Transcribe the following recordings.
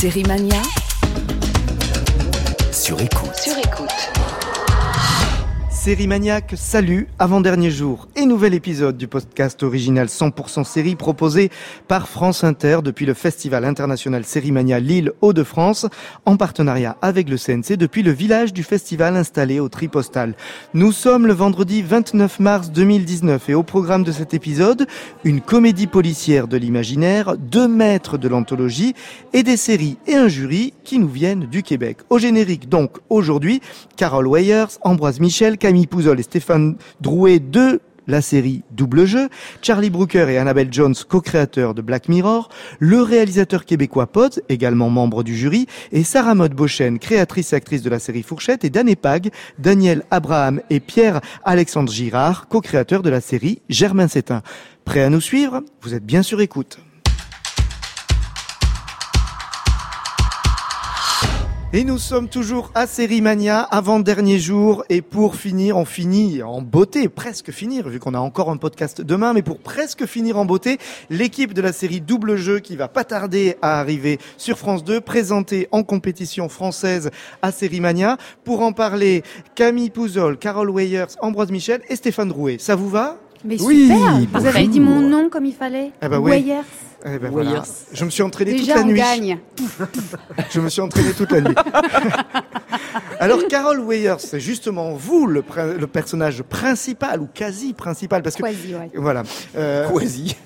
Série Mania Sur écoute. sur écoute. Série Maniaque, salut, avant-dernier jour et nouvel épisode du podcast original 100% série proposé par France Inter depuis le Festival international Série Mania Lille Hauts-de-France en partenariat avec le CNC depuis le village du festival installé au Tripostal. Nous sommes le vendredi 29 mars 2019 et au programme de cet épisode, une comédie policière de l'imaginaire, deux maîtres de l'anthologie et des séries et un jury qui nous viennent du Québec. Au générique donc aujourd'hui, Carol Weyers, Ambroise Michel, Camille Pouzol et Stéphane Drouet de la série Double Jeu, Charlie Brooker et Annabelle Jones, co-créateurs de Black Mirror, le réalisateur québécois Pod, également membre du jury, et Sarah Maud Beauchesne, créatrice et actrice de la série Fourchette, et Dan Epag, Daniel Abraham et Pierre-Alexandre Girard, co-créateurs de la série Germain Sétain. Prêt à nous suivre? Vous êtes bien sur écoute. Et nous sommes toujours à Série Mania, avant-dernier jour, et pour finir, on finit en beauté, presque finir, vu qu'on a encore un podcast demain, mais pour presque finir en beauté, l'équipe de la série Double Jeu, qui va pas tarder à arriver sur France 2, présentée en compétition française à Série Mania. Pour en parler, Camille Pouzol, Carole Weyers, Ambroise Michel et Stéphane Drouet. Ça vous va? Mais Oui, super Vous avez dit mon nom comme il fallait? Eh ben oui. Weyers. Eh ben voilà. Je me suis entraîné Déjà, toute la on nuit. gagne. Je me suis entraîné toute la nuit. Alors, Carol Weyer, c'est justement vous le personnage principal ou quasi principal, parce que Quasi, ouais. voilà. Euh, Quasi.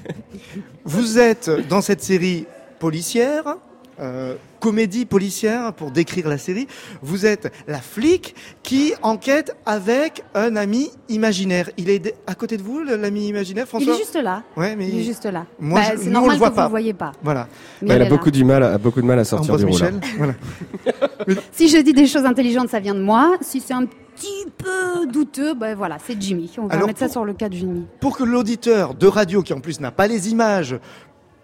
vous êtes dans cette série policière, euh, comédie policière pour décrire la série. Vous êtes la flic qui enquête avec un ami imaginaire. Il est à côté de vous, le- l'ami imaginaire, Il François est juste là. Ouais, mais Il est juste là. Moi, Bah, je- c'est nous, on normal le voit que pas. vous le voyez pas. voilà. Mais Bah, elle elle a beaucoup du mal, à, beaucoup de mal à sortir du rôle. Michel, voilà. Si je dis des choses intelligentes, ça vient de moi. Si c'est un petit peu douteux, ben voilà, c'est Jimmy. On va Alors, mettre ça sur le cas de Jimmy. pour que l'auditeur de radio, qui en plus n'a pas les images,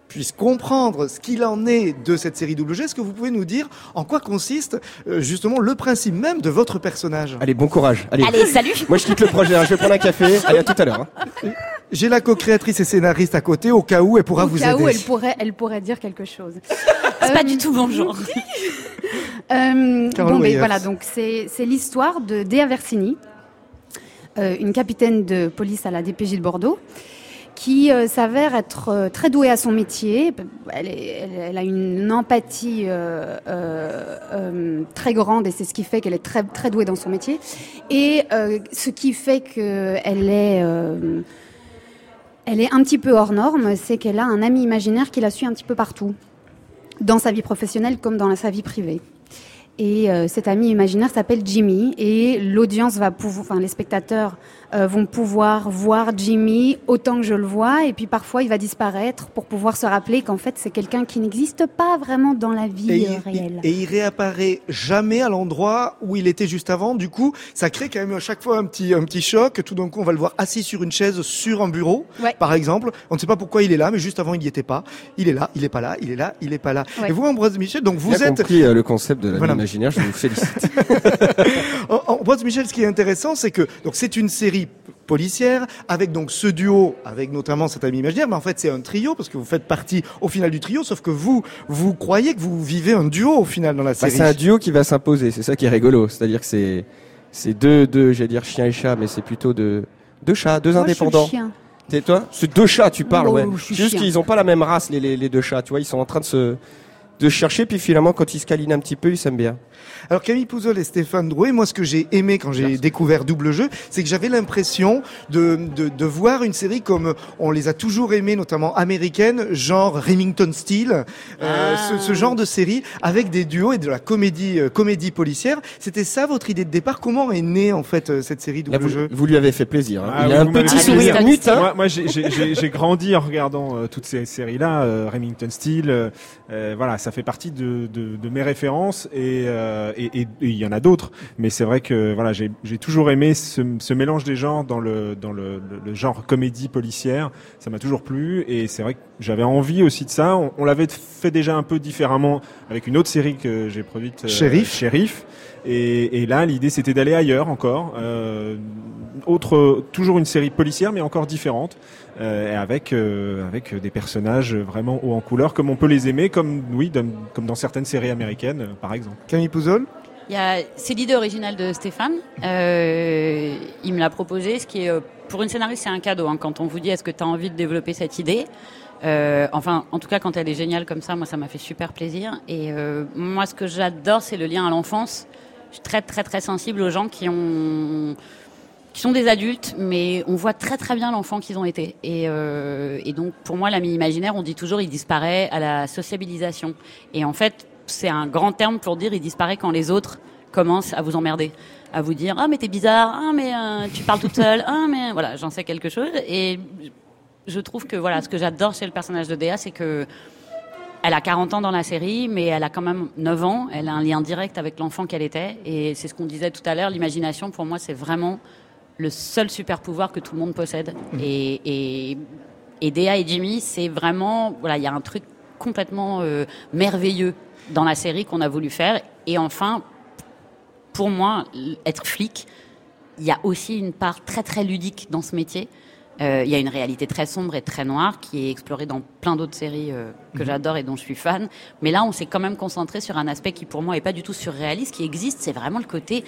puisse comprendre ce qu'il en est de cette série Double G, est-ce que vous pouvez nous dire en quoi consiste euh, justement le principe même de votre personnage? Allez, bon courage. Allez. Allez, salut Moi, je quitte le projet. hein. Je vais prendre un café. Allez, à tout à l'heure. hein. J'ai la co-créatrice et scénariste à côté au cas où elle pourra Au vous cas aider. où elle pourrait, elle pourrait dire quelque chose. C'est pas du tout genre. Euh, Carole bon, mais Weyers. voilà, donc c'est c'est l'histoire de Dea Versini, euh, une capitaine de police à la DPJ de Bordeaux, qui euh, s'avère être euh, très douée à son métier. Elle, a une empathie euh, très grande et c'est ce qui fait qu'elle est très, très douée dans son métier. Et ce qui fait qu'elle est... elle est un petit peu hors norme, c'est qu'elle a un ami imaginaire qui la suit un petit peu partout, dans sa vie professionnelle comme dans sa vie privée. Et cet ami imaginaire s'appelle Jimmy et l'audience va pouvoir, enfin les spectateurs euh, vont pouvoir voir Jimmy autant que je le vois et puis parfois il va disparaître pour pouvoir se rappeler qu'en fait c'est quelqu'un qui n'existe pas vraiment dans la vie Et il, réelle. et il réapparaît jamais à l'endroit où il était juste avant. Du coup, ça crée quand même à chaque fois un petit, un petit choc. Tout d'un coup, on va le voir assis sur une chaise, sur un bureau, Ouais. par exemple. On ne sait pas pourquoi il est là, mais juste avant, il n'y était pas. Il est là, il est pas là, il est là, il est pas là. Ouais. Et vous, Ambroise Michel, donc vous êtes compris euh, le concept de Voilà. l'imaginaire. Je vous félicite. Boîte Michel, ce qui est intéressant, c'est que donc c'est une série policière avec donc ce duo, avec notamment cet ami imaginaire, mais en fait c'est un trio parce que vous faites partie au final du trio, sauf que vous vous croyez que vous vivez un duo au final dans la Bah, série. c'est un duo qui va s'imposer. C'est ça qui est rigolo. C'est-à-dire que c'est c'est deux deux, j'allais dire chien et chat, mais c'est plutôt deux deux chats, deux Moi, je suis le indépendants. chien. C'est toi? C'est deux chats, tu parles, Oh, ouais. je suis C'est juste qu'ils ont pas la même race, les, les, les deux chats. Tu vois, ils sont en train de se de chercher, puis finalement, quand ils se câlinent un petit peu, ils s'aiment bien. Alors Camille Pouzol et Stéphane Drouet, moi ce que j'ai aimé quand j'ai découvert Double Jeu, c'est que j'avais l'impression de, de, de voir une série comme on les a toujours aimées, notamment américaines, genre Remington Steel, euh, Ah. ce, ce genre de série avec des duos et de la comédie euh, comédie policière. C'était ça votre idée de départ? Comment est née en fait euh, cette série Là, Double vous, Jeu? vous lui avez fait plaisir. hein. Ah Il a un petit sourire mutin. Moi, moi j'ai- j'ai j'ai- j'ai grandi en regardant euh, toutes ces séries-là, euh, Remington Steel. voilà, ça fait partie de, de, de mes références et euh, et- et- et il y en a d'autres. Mais c'est vrai que voilà, j'ai toujours aimé ce, ce mélange des genres dans le dans le, le- le genre comédie policière. Ça m'a toujours plu et c'est vrai que j'avais envie aussi de ça. On, on l'avait fait déjà un peu différemment avec une autre série que j'ai produite, euh. Et, et là, l'idée, c'était d'aller ailleurs encore. Euh, autre, toujours une série policière, mais encore différente, euh, et avec euh, avec des personnages vraiment haut en couleur, comme on peut les aimer, comme oui, dans- comme dans certaines séries américaines, euh, par exemple. Camille Pouzol Il y a- C'est l'idée originale de Stéphane. Euh, il me l'a proposé, ce qui est pour une scénariste c'est un cadeau. hein. quand on vous dit est-ce que tu as envie de développer cette idée, Euh, enfin en tout cas quand elle est géniale comme ça, moi ça m'a fait super plaisir. Et euh, moi ce que j'adore c'est le lien à l'enfance. Je suis très très très sensible aux gens qui ont qui sont des adultes, mais on voit très très bien l'enfant qu'ils ont été. Et, euh, et donc pour moi, l'ami imaginaire, on dit toujours, il disparaît à la sociabilisation. Et en fait, c'est un grand terme pour dire, il disparaît quand les autres commencent à vous emmerder, à vous dire, ah mais t'es bizarre, ah mais euh, tu parles toute seule, ah mais voilà, j'en sais quelque chose. Et je trouve que voilà, ce que j'adore chez le personnage de Déa, c'est que elle a 40 ans dans la série, mais elle a quand même 9 ans. Elle a un lien direct avec l'enfant qu'elle était. Et c'est ce qu'on disait tout à l'heure, l'imagination, pour moi, c'est vraiment le seul super pouvoir que tout le monde possède. Et, et, et Dea et Jimmy, c'est vraiment, voilà, il y a un truc complètement euh, merveilleux dans la série qu'on a voulu faire. Et enfin, pour moi, être flic, il y a aussi une part très très ludique dans ce métier. Euh, Il y a une réalité très sombre et très noire qui est explorée dans plein d'autres séries euh, que j'adore et dont je suis fan. Mais là, on s'est quand même concentré sur un aspect qui pour moi est pas du tout surréaliste, qui existe. C'est vraiment le côté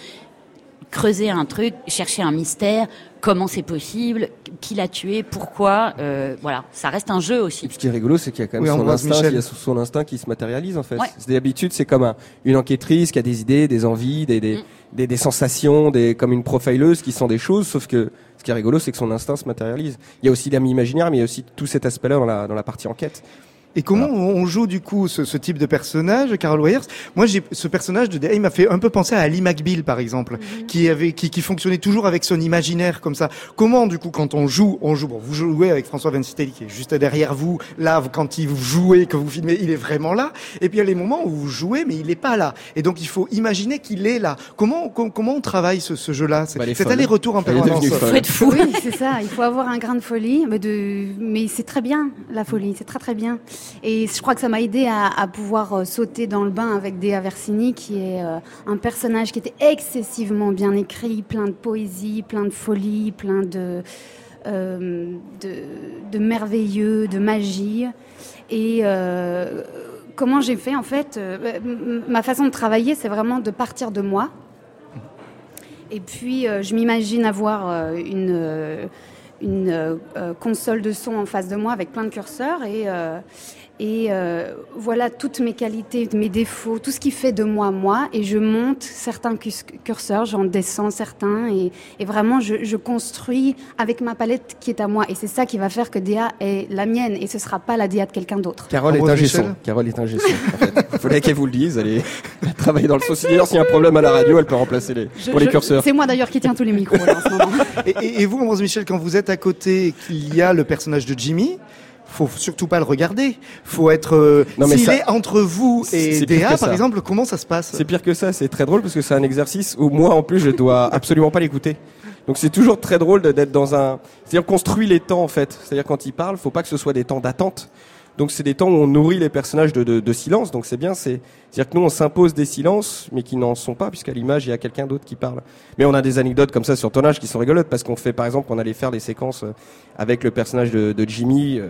creuser un truc, chercher un mystère, comment c'est possible, qui l'a tué, pourquoi. euh, voilà, ça reste un jeu aussi. Ce qui est rigolo, c'est qu'il y a quand même Oui, son instinct, il y a son instinct qui se matérialise en fait. Ouais. D'habitude, c'est comme un- une enquêtrice qui a des idées, des envies, des, des, Mm. des, des sensations, des, comme une profileuse qui sent des choses, sauf que ce qui est rigolo, c'est que son instinct se matérialise. Il y a aussi l'ami imaginaire, mais il y a aussi tout cet aspect-là dans la, dans la partie enquête. Et comment on on joue du coup ce, ce type de personnage, Carol Weyers? Moi, j'ai ce personnage de il m'a fait un peu penser à Ali McBeal, par exemple, qui avait, qui, qui fonctionnait toujours avec son imaginaire comme ça. Comment, du coup, quand on joue, on joue. Bon, vous jouez avec François Vincitelli qui est juste derrière vous. Là, quand il vous jouez, que vous filmez, il est vraiment là. Et puis il y a les moments où vous jouez, mais il n'est pas là. Et donc il faut imaginer qu'il est là. Comment, com- comment on travaille ce, ce jeu-là? C'est Bah, aller-retour en permanence. folle. Faut être fou. Oui, c'est ça. Il faut avoir un grain de folie, mais, de... mais c'est très bien la folie, c'est très très bien. Et je crois que ça m'a aidé à, pouvoir euh, sauter dans le bain avec Dea Versini, qui est euh, un personnage qui était excessivement bien écrit, plein de poésie, plein de folie, plein de euh, de, merveilleux, de magie. Et comment j'ai fait en fait Ma façon de travailler, c'est vraiment de partir de moi. Et puis, je m'imagine avoir une, une euh, euh, console de son en face de moi avec plein de curseurs et, euh, et euh, voilà toutes mes qualités, mes défauts, tout ce qui fait de moi moi. Et je monte certains curseurs, j'en descends certains et, et vraiment je, je construis avec ma palette qui est à moi. Et c'est ça qui va faire que DA est la mienne et ce sera pas la DA de quelqu'un d'autre. Carole est Ambroise un gesson. Carole est un gesson. En fait. Il fallait qu'elle vous le dise. Elle, est... elle travaille dans le son. D'ailleurs, s'il y a un problème à la radio, elle peut remplacer les, Je- pour les je- curseurs. C'est moi d'ailleurs qui tiens tous les micros là, en ce moment. Et, et- et vous, Ambroise Michel, quand vous êtes à côté et qu'il y a le personnage de Jimmy, faut surtout pas le regarder. Faut être. euh, S'il ça- est entre vous et que par exemple, comment ça se passe? C'est pire que ça, c'est très drôle parce que c'est un exercice où moi en plus je dois absolument pas l'écouter. Donc c'est toujours très drôle d'être dans un... C'est-à-dire qu'on construit les temps en fait. C'est-à-dire quand il parle, faut pas que ce soit des temps d'attente. Donc c'est des temps où on nourrit les personnages de, de, de silence. Donc c'est bien, c'est... C'est-à-dire que nous on s'impose des silences mais qui n'en sont pas puisqu'à l'image il y a quelqu'un d'autre qui parle. Mais on a des anecdotes comme ça sur tournage qui sont rigolotes parce qu'on fait par exemple, on allait faire des séquences euh, avec le personnage de, de Jimmy... euh,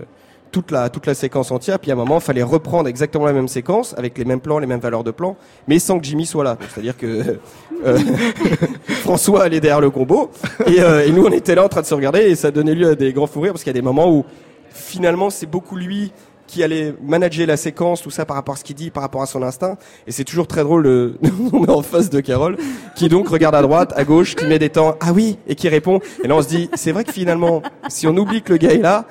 toute la toute la séquence entière puis à un moment il fallait reprendre exactement la même séquence avec les mêmes plans les mêmes valeurs de plan mais sans que Jimmy soit là. C'est à dire que euh, François allait derrière le combo et, euh, et nous on était là en train de se regarder et ça donnait lieu à des grands fous rires parce qu'il y a des moments où finalement c'est beaucoup lui qui allait manager la séquence tout ça par rapport à ce qu'il dit par rapport à son instinct et c'est toujours très drôle de on est en face de Carole qui donc regarde à droite à gauche qui met des temps ah oui! et qui répond et là on se dit c'est vrai que finalement si on oublie que le gars est là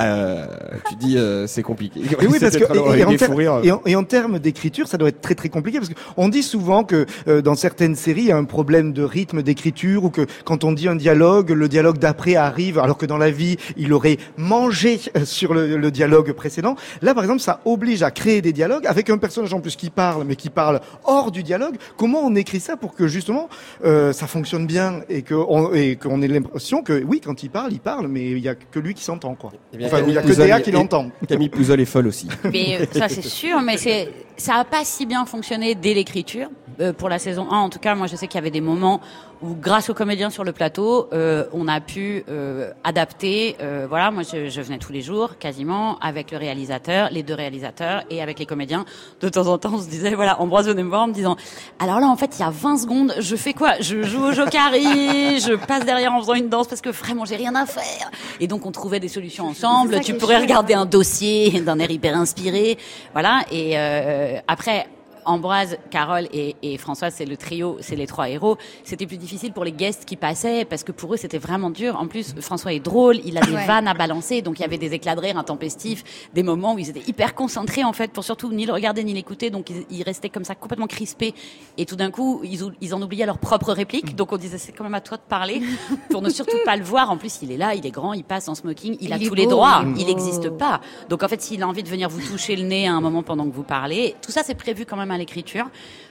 euh, tu dis euh, c'est compliqué. Et oui, parce que et, en des ter- fous rires. et en, et en termes d'écriture, ça doit être très très compliqué parce qu'on dit souvent que euh, dans certaines séries, il y a un problème de rythme d'écriture ou que quand on dit un dialogue, le dialogue d'après arrive alors que dans la vie, il aurait mangé euh, sur le, le dialogue précédent. Là, par exemple, ça oblige à créer des dialogues avec un personnage en plus qui parle, mais qui parle hors du dialogue. Comment on écrit ça pour que justement euh, ça fonctionne bien et que on, et qu'on ait l'impression que oui, quand il parle, il parle, mais il y a que lui qui s'entend quoi. Eh bien, Enfin, il y a que Pouzol qui est- l'entend. Camille Pouzol est folle aussi. Mais euh, ça c'est sûr, mais c'est ça a pas si bien fonctionné dès l'écriture. euh, pour la saison 1, en tout cas, moi je sais qu'il y avait des moments où, grâce aux comédiens sur le plateau, euh, on a pu euh, adapter. euh, voilà, moi je, je venais tous les jours, quasiment, avec le réalisateur, les deux réalisateurs et avec les comédiens. De temps en temps, on se disait, voilà, Ambroise venait me voir en me disant, alors là, en fait, il y a 20 secondes, je fais quoi? Je joue au jokari, je passe derrière en faisant une danse parce que vraiment, j'ai rien à faire. Et donc, on trouvait des solutions ensemble. Tu pourrais regarder un dossier d'un air hyper inspiré. Voilà. Et euh, après, Ambroise, Carole et, et François, c'est le trio, c'est les trois héros. C'était plus difficile pour les guests qui passaient parce que pour eux c'était vraiment dur. En plus, François est drôle, il a des Ouais. vannes à balancer, donc il y avait des éclats de rire intempestifs, des moments où ils étaient hyper concentrés en fait pour surtout ni le regarder ni l'écouter, donc ils, ils restaient comme ça complètement crispés. Et tout d'un coup, ils, ils en oubliaient leurs propres répliques, donc on disait c'est quand même à toi de parler pour ne surtout pas le voir. En plus, il est là, il est grand, il passe en smoking, il, Il a tous les droits, il n'existe pas. Donc en fait, s'il a envie de venir vous toucher le nez à un moment pendant que vous parlez, tout ça c'est prévu quand même à l'écriture.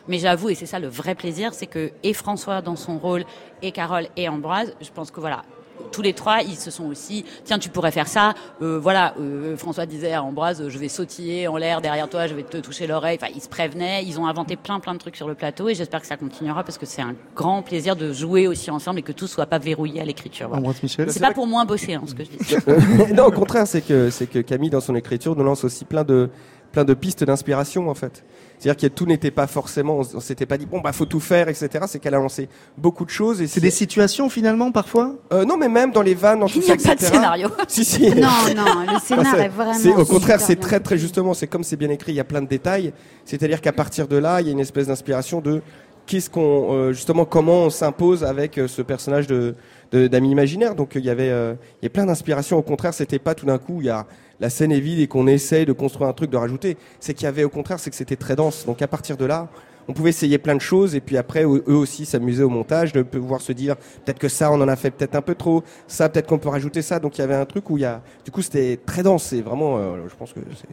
Mais j'avoue, et c'est ça le vrai plaisir, c'est que et François dans son rôle, et Carole et Ambroise, je pense que voilà. Tous les trois, ils se sont aussi. Tiens, tu pourrais faire ça. Euh, voilà, euh, François disait à Ambroise, je vais sautiller en l'air derrière toi, je vais te toucher l'oreille. Enfin, ils se prévenaient. Ils ont inventé plein, plein de trucs sur le plateau, et j'espère que ça continuera parce que c'est un grand plaisir de jouer aussi ensemble et que tout soit pas verrouillé à l'écriture. Voilà. Ambroise Michel. C'est pas pour moins bosser, hein, ce que je dis. non, au contraire, c'est que c'est que Camille dans son écriture nous lance aussi plein de plein de pistes d'inspiration en fait. C'est-à-dire que tout n'était pas forcément, on, on s'était pas dit bon bah faut tout faire, etc. C'est qu'elle a lancé beaucoup de choses et C'est des situations finalement parfois? Euh, non, mais même dans les vannes, dans tout Il n'y ça, a pas de etc. scénario. Si si. Non, non, le scénar c'est- est vraiment. C'est au contraire, super c'est très très justement, c'est comme c'est bien écrit, il y a plein de détails. C'est-à-dire qu'à partir de là, il y a une espèce d'inspiration de qu'est-ce qu'on euh, justement comment on s'impose avec euh, ce personnage de de- d'ami imaginaire. Donc il y avait euh, il y a plein d'inspirations. Au contraire, c'était pas tout d'un coup il y a la scène est vide et qu'on essaye de construire un truc, de rajouter. C'est qu'il y avait au contraire, c'est que c'était très dense. Donc à partir de là, on pouvait essayer plein de choses et puis après eux eux aussi s'amuser au montage, de pouvoir se dire peut-être que ça on en a fait peut-être un peu trop, ça peut-être qu'on peut rajouter ça. Donc il y avait un truc où il y a, du coup c'était très dense. C'est vraiment, euh, je pense que c'est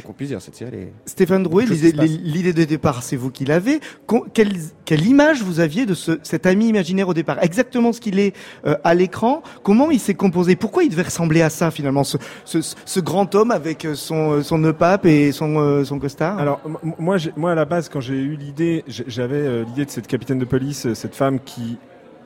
c'est qu'on puisse dire cette série. est- Stéphane Drouet, l'idée de départ, c'est vous qui l'avez. Quelle, quelle image vous aviez de ce, cet ami imaginaire au départ? Exactement ce qu'il est euh, à l'écran. Comment il s'est composé? Pourquoi il devait ressembler à ça finalement ce, ce, ce grand homme avec euh, son, euh, son nœud pape et son, euh, son costard? Alors moi, moi à la base, quand j'ai eu l'idée, j'avais euh, l'idée de cette capitaine de police, cette femme qui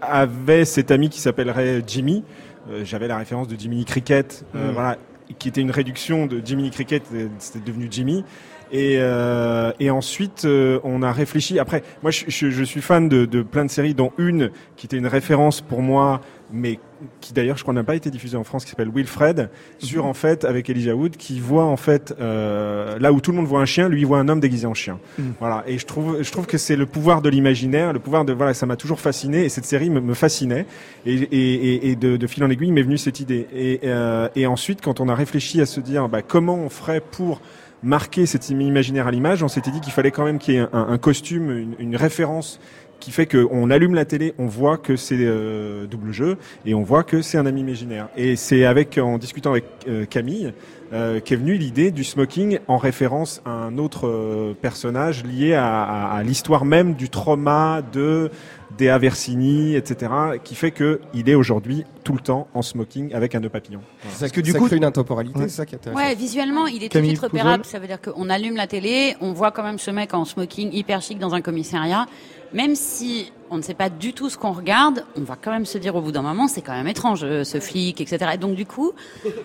avait cet ami qui s'appellerait Jimmy. Euh, j'avais la référence de Jiminy Cricket, euh, Mm. voilà, qui était une réduction de Jiminy Cricket, euh, c'était devenu Jimmy. Et, euh, et ensuite, euh, on a réfléchi. Après, moi, je, suis fan de plein de séries, dont une qui était une référence pour moi, mais qui d'ailleurs, je crois, n'a pas été diffusée en France, qui s'appelle Wilfred, sur en fait avec Elijah Wood, qui voit en fait euh, là où tout le monde voit un chien, lui il voit un homme déguisé en chien. Mm. Voilà. Et je trouve, je trouve que c'est le pouvoir de l'imaginaire, le pouvoir de voilà, ça m'a toujours fasciné et cette série me, me fascinait. Et, et, et, et de, de fil en aiguille m'est venue cette idée. Et, euh, et ensuite, quand on a réfléchi à se dire bah, comment on ferait pour marquer cet imaginaire à l'image, on s'était dit qu'il fallait quand même qu'il y ait un, un costume, une, une référence qui fait qu'on allume la télé, on voit que c'est euh, double jeu et on voit que c'est un ami imaginaire. Et c'est avec en discutant avec euh, Camille euh, qu'est venue l'idée du smoking en référence à un autre euh, personnage lié à, à- à l'histoire même du trauma de Dea Versini, etc., qui fait que il est aujourd'hui tout le temps en smoking avec un nœud papillon. Voilà. Parce que du coup- crée une intemporalité, Ouais. c'est ça qui est intéressant. Ouais, visuellement, il est Camille tout de suite repérable. Pouzol. Ça veut dire qu'on allume la télé, on voit quand même ce mec en smoking hyper chic dans un commissariat. Même si on ne sait pas du tout ce qu'on regarde, on va quand même se dire au bout d'un moment, c'est quand même étrange, euh, ce flic, etc. Et donc du coup,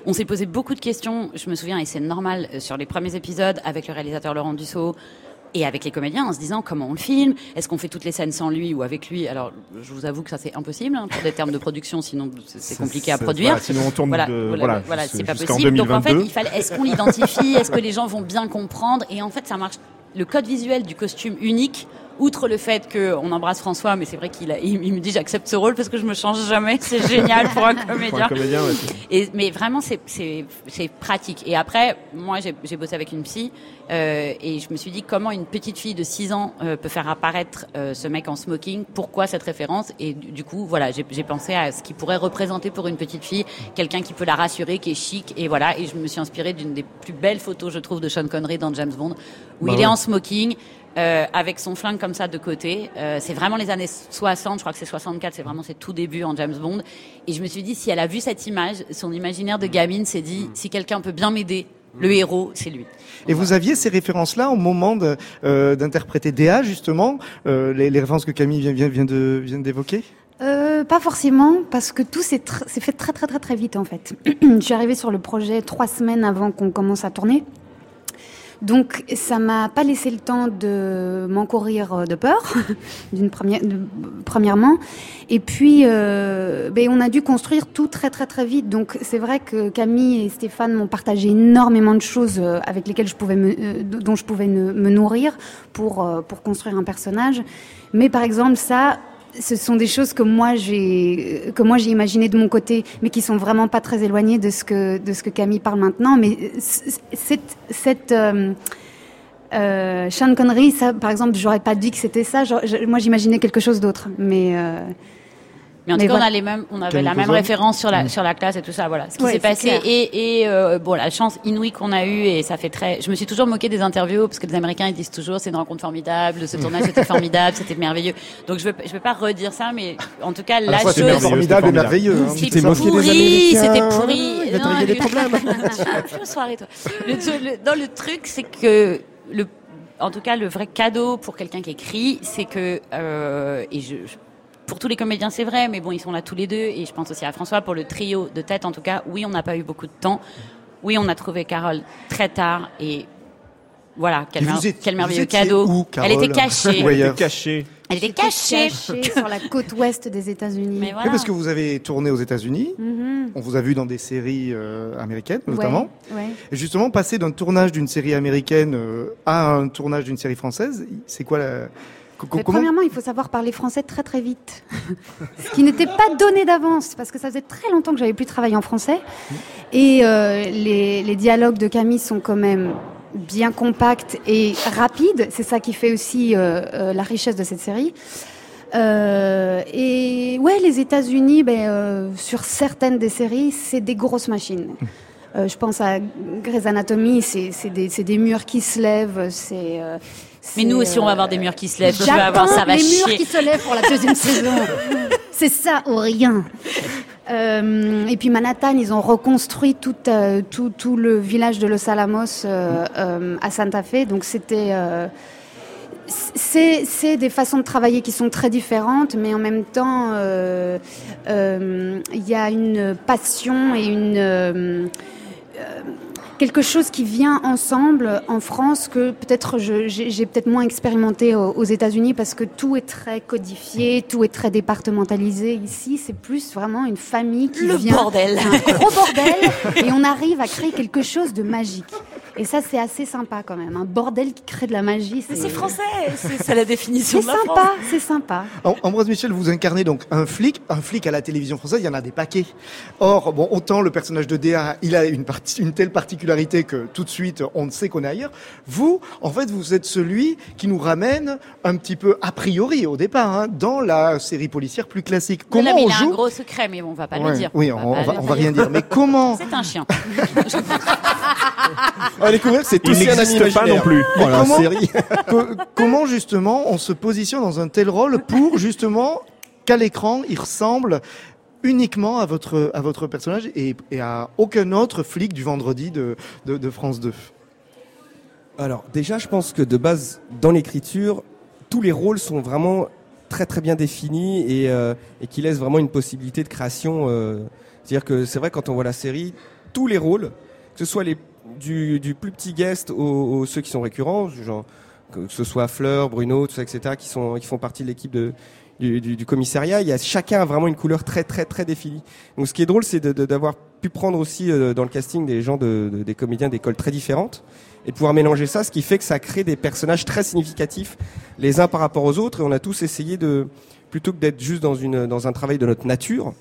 on s'est posé beaucoup de questions. Je me souviens, et c'est normal, euh, sur les premiers épisodes, avec le réalisateur Laurent Dussault, et avec les comédiens en se disant comment on le filme, est-ce qu'on fait toutes les scènes sans lui ou avec lui? Alors je vous avoue que ça c'est impossible hein, pour des termes de production, sinon c'est- compliqué à produire. voilà, sinon on tourne Voilà, de, voilà, voilà, c'est pas 2022. possible. Donc en fait, il fallait, est-ce qu'on l'identifie, est-ce que les gens vont bien comprendre? Et en fait, ça marche. Le code visuel du costume unique, outre le fait qu'on embrasse François, mais c'est vrai qu'il a- il, il me dit j'accepte ce rôle parce que je me change jamais, c'est génial pour un Pour un comédien. comédien, ouais, Et, mais vraiment, c'est- pratique. Et après, moi, j'ai bossé avec une psy euh, et je me suis dit comment une petite fille de 6 ans euh, peut faire apparaître euh, ce mec en smoking. Pourquoi cette référence? Et du, coup, voilà, j'ai pensé à ce qu'il pourrait représenter pour une petite fille, quelqu'un qui peut la rassurer, qui est chic. Et voilà, et je me suis inspirée d'une des plus belles photos, je trouve, de Sean Connery dans James Bond, où Bah il ouais. est en smoking. Euh, avec son flingue comme ça de côté, Euh, c'est vraiment les années 60, je crois que c'est 64, c'est vraiment ses tout débuts en James Bond. Et je me suis dit, si elle a vu cette image, son imaginaire de gamine s'est dit, si quelqu'un peut bien m'aider Le héros, c'est lui. Et vous aviez ces références-là au moment euh, d'interpréter Déa, justement, euh, les, les, références que Camille vient, vient, vient de vient d'évoquer? Euh, pas forcément, parce que tout s'est fait très très très très vite en fait. je suis arrivée sur le projet trois semaines avant qu'on commence à tourner. Donc ça m'a pas laissé le temps de m'encourir euh, de peur, d'une première, premièrement. Et puis, euh, ben, on a dû construire tout très très très vite. Donc c'est vrai que Camille et Stéphane m'ont partagé énormément de choses euh, avec lesquelles je pouvais me, euh, dont je pouvais me, me nourrir pour pour construire un personnage. Mais par exemple ça, ce sont des choses que moi j'ai que moi j'ai imaginé de mon côté, mais qui sont vraiment pas très éloignées de ce que de ce que Camille parle maintenant. Mais cette cette euh, euh, Sean Connery, ça par exemple, j'aurais pas dit que c'était ça. moi j'imaginais quelque chose d'autre, mais euh, mais en tout cas, on a les mêmes, on avait la même référence sur la sur la classe et tout ça. Voilà, ce qui s'est passé et, et euh, bon, la chance inouïe qu'on a eue et ça fait très. Je me suis toujours moqué des interviews parce que les Américains ils disent toujours c'est une rencontre formidable, ce tournage c'était formidable, c'était merveilleux. Donc je vais je vais pas redire ça, mais en tout cas la chose. C'était formidable et merveilleux. Hein. C'était pourri, c'était pourri. Il va t'arriver des problèmes. soirée toi. Le, dans le truc, c'est que le en tout cas, le vrai cadeau pour quelqu'un qui écrit, c'est que euh, et je pour tous les comédiens, c'est vrai, mais bon, ils sont là tous les deux. Et je pense aussi à François pour le trio de tête. En tout cas, oui, on n'a pas eu beaucoup de temps. Oui, on a trouvé Carole très tard. Et voilà, quel, quel merveilleux cadeau. Où, Elle était cachée. Elle était cachée. Elle était cachée. sur la côte ouest des États-Unis. Mais voilà. Oui, parce que vous avez tourné aux États-Unis. Mm-hmm. On vous a vu dans des séries euh, américaines, notamment. Ouais, Et justement, passer d'un tournage d'une série américaine euh, à un tournage d'une série française, c'est quoi la, premièrement, il faut savoir parler français très très vite, ce qui n'était pas donné d'avance parce que ça faisait très longtemps que j'avais plus travaillé en français et euh, les, les, dialogues de Camille sont quand même bien compacts et rapides. C'est ça qui fait aussi euh, euh, la richesse de cette série. Et ouais, les États-Unis, ben, sur certaines des séries, c'est des grosses machines. Euh, je pense à Grey's Anatomy, c'est des, des, murs qui se lèvent, c'est mais nous aussi, on va avoir des murs qui se lèvent. Tu vas avoir, ça va les chier. murs qui se lèvent pour la deuxième saison. C'est ça ou rien. Euh, et puis Manhattan, ils ont reconstruit tout, euh, tout, tout, le village de Los Alamos euh, à Santa Fe. Donc c'était, c'est des façons de travailler qui sont très différentes, mais en même temps, il y a une passion et une quelque chose qui vient ensemble en France que peut-être j'ai peut-être moins expérimenté aux, États-Unis parce que tout est très codifié, tout est très départementalisé. Ici, c'est plus vraiment une famille qui Le vient. bordel. Un gros bordel. et on arrive à créer quelque chose de magique. Et ça, c'est assez sympa quand même. Un bordel qui crée de la magie. C'est français, c'est la définition de la sympa, C'est sympa, c'est sympa. Ambroise Michel, vous incarnez donc un flic. Un flic à la télévision française, il y en a des paquets. Or, bon, autant le personnage de DA, il a une, une telle particularité que tout de suite, on ne sait qu'on est ailleurs. Vous, en fait, vous êtes celui qui nous ramène un petit peu a priori au départ hein, dans la série policière plus classique. Comment on il joue a un gros secret, mais on va pas le dire. Oui, on, va, on va rien dire. Mais comment C'est un chien. on va découvrir c'est tout n'existe pas non plus. Voilà, comment, série. comment justement on se positionne dans un tel rôle pour justement qu'à l'écran il ressemble uniquement à votre à votre personnage et, et, à aucun autre flic du vendredi de, de, de France 2 Alors déjà, je pense que de base, dans l'écriture, tous les rôles sont vraiment très très bien définis et, euh, et qui laissent vraiment une possibilité de création. Euh, C'est-à-dire que c'est vrai quand on voit la série, tous les rôles, que ce soit les du, du plus petit guest aux, aux, ceux qui sont récurrents, genre que ce soit Fleur, Bruno, tout ça, etc., qui sont qui font partie de l'équipe de du, du, commissariat, il y a chacun vraiment une couleur très très très définie. Donc ce qui est drôle, c'est d'avoir pu prendre aussi euh, dans le casting des gens de, de des comédiens d'écoles très différentes et de pouvoir mélanger ça, ce qui fait que ça crée des personnages très significatifs les uns par rapport aux autres. Et on a tous essayé de plutôt que d'être juste dans une dans un travail de notre nature,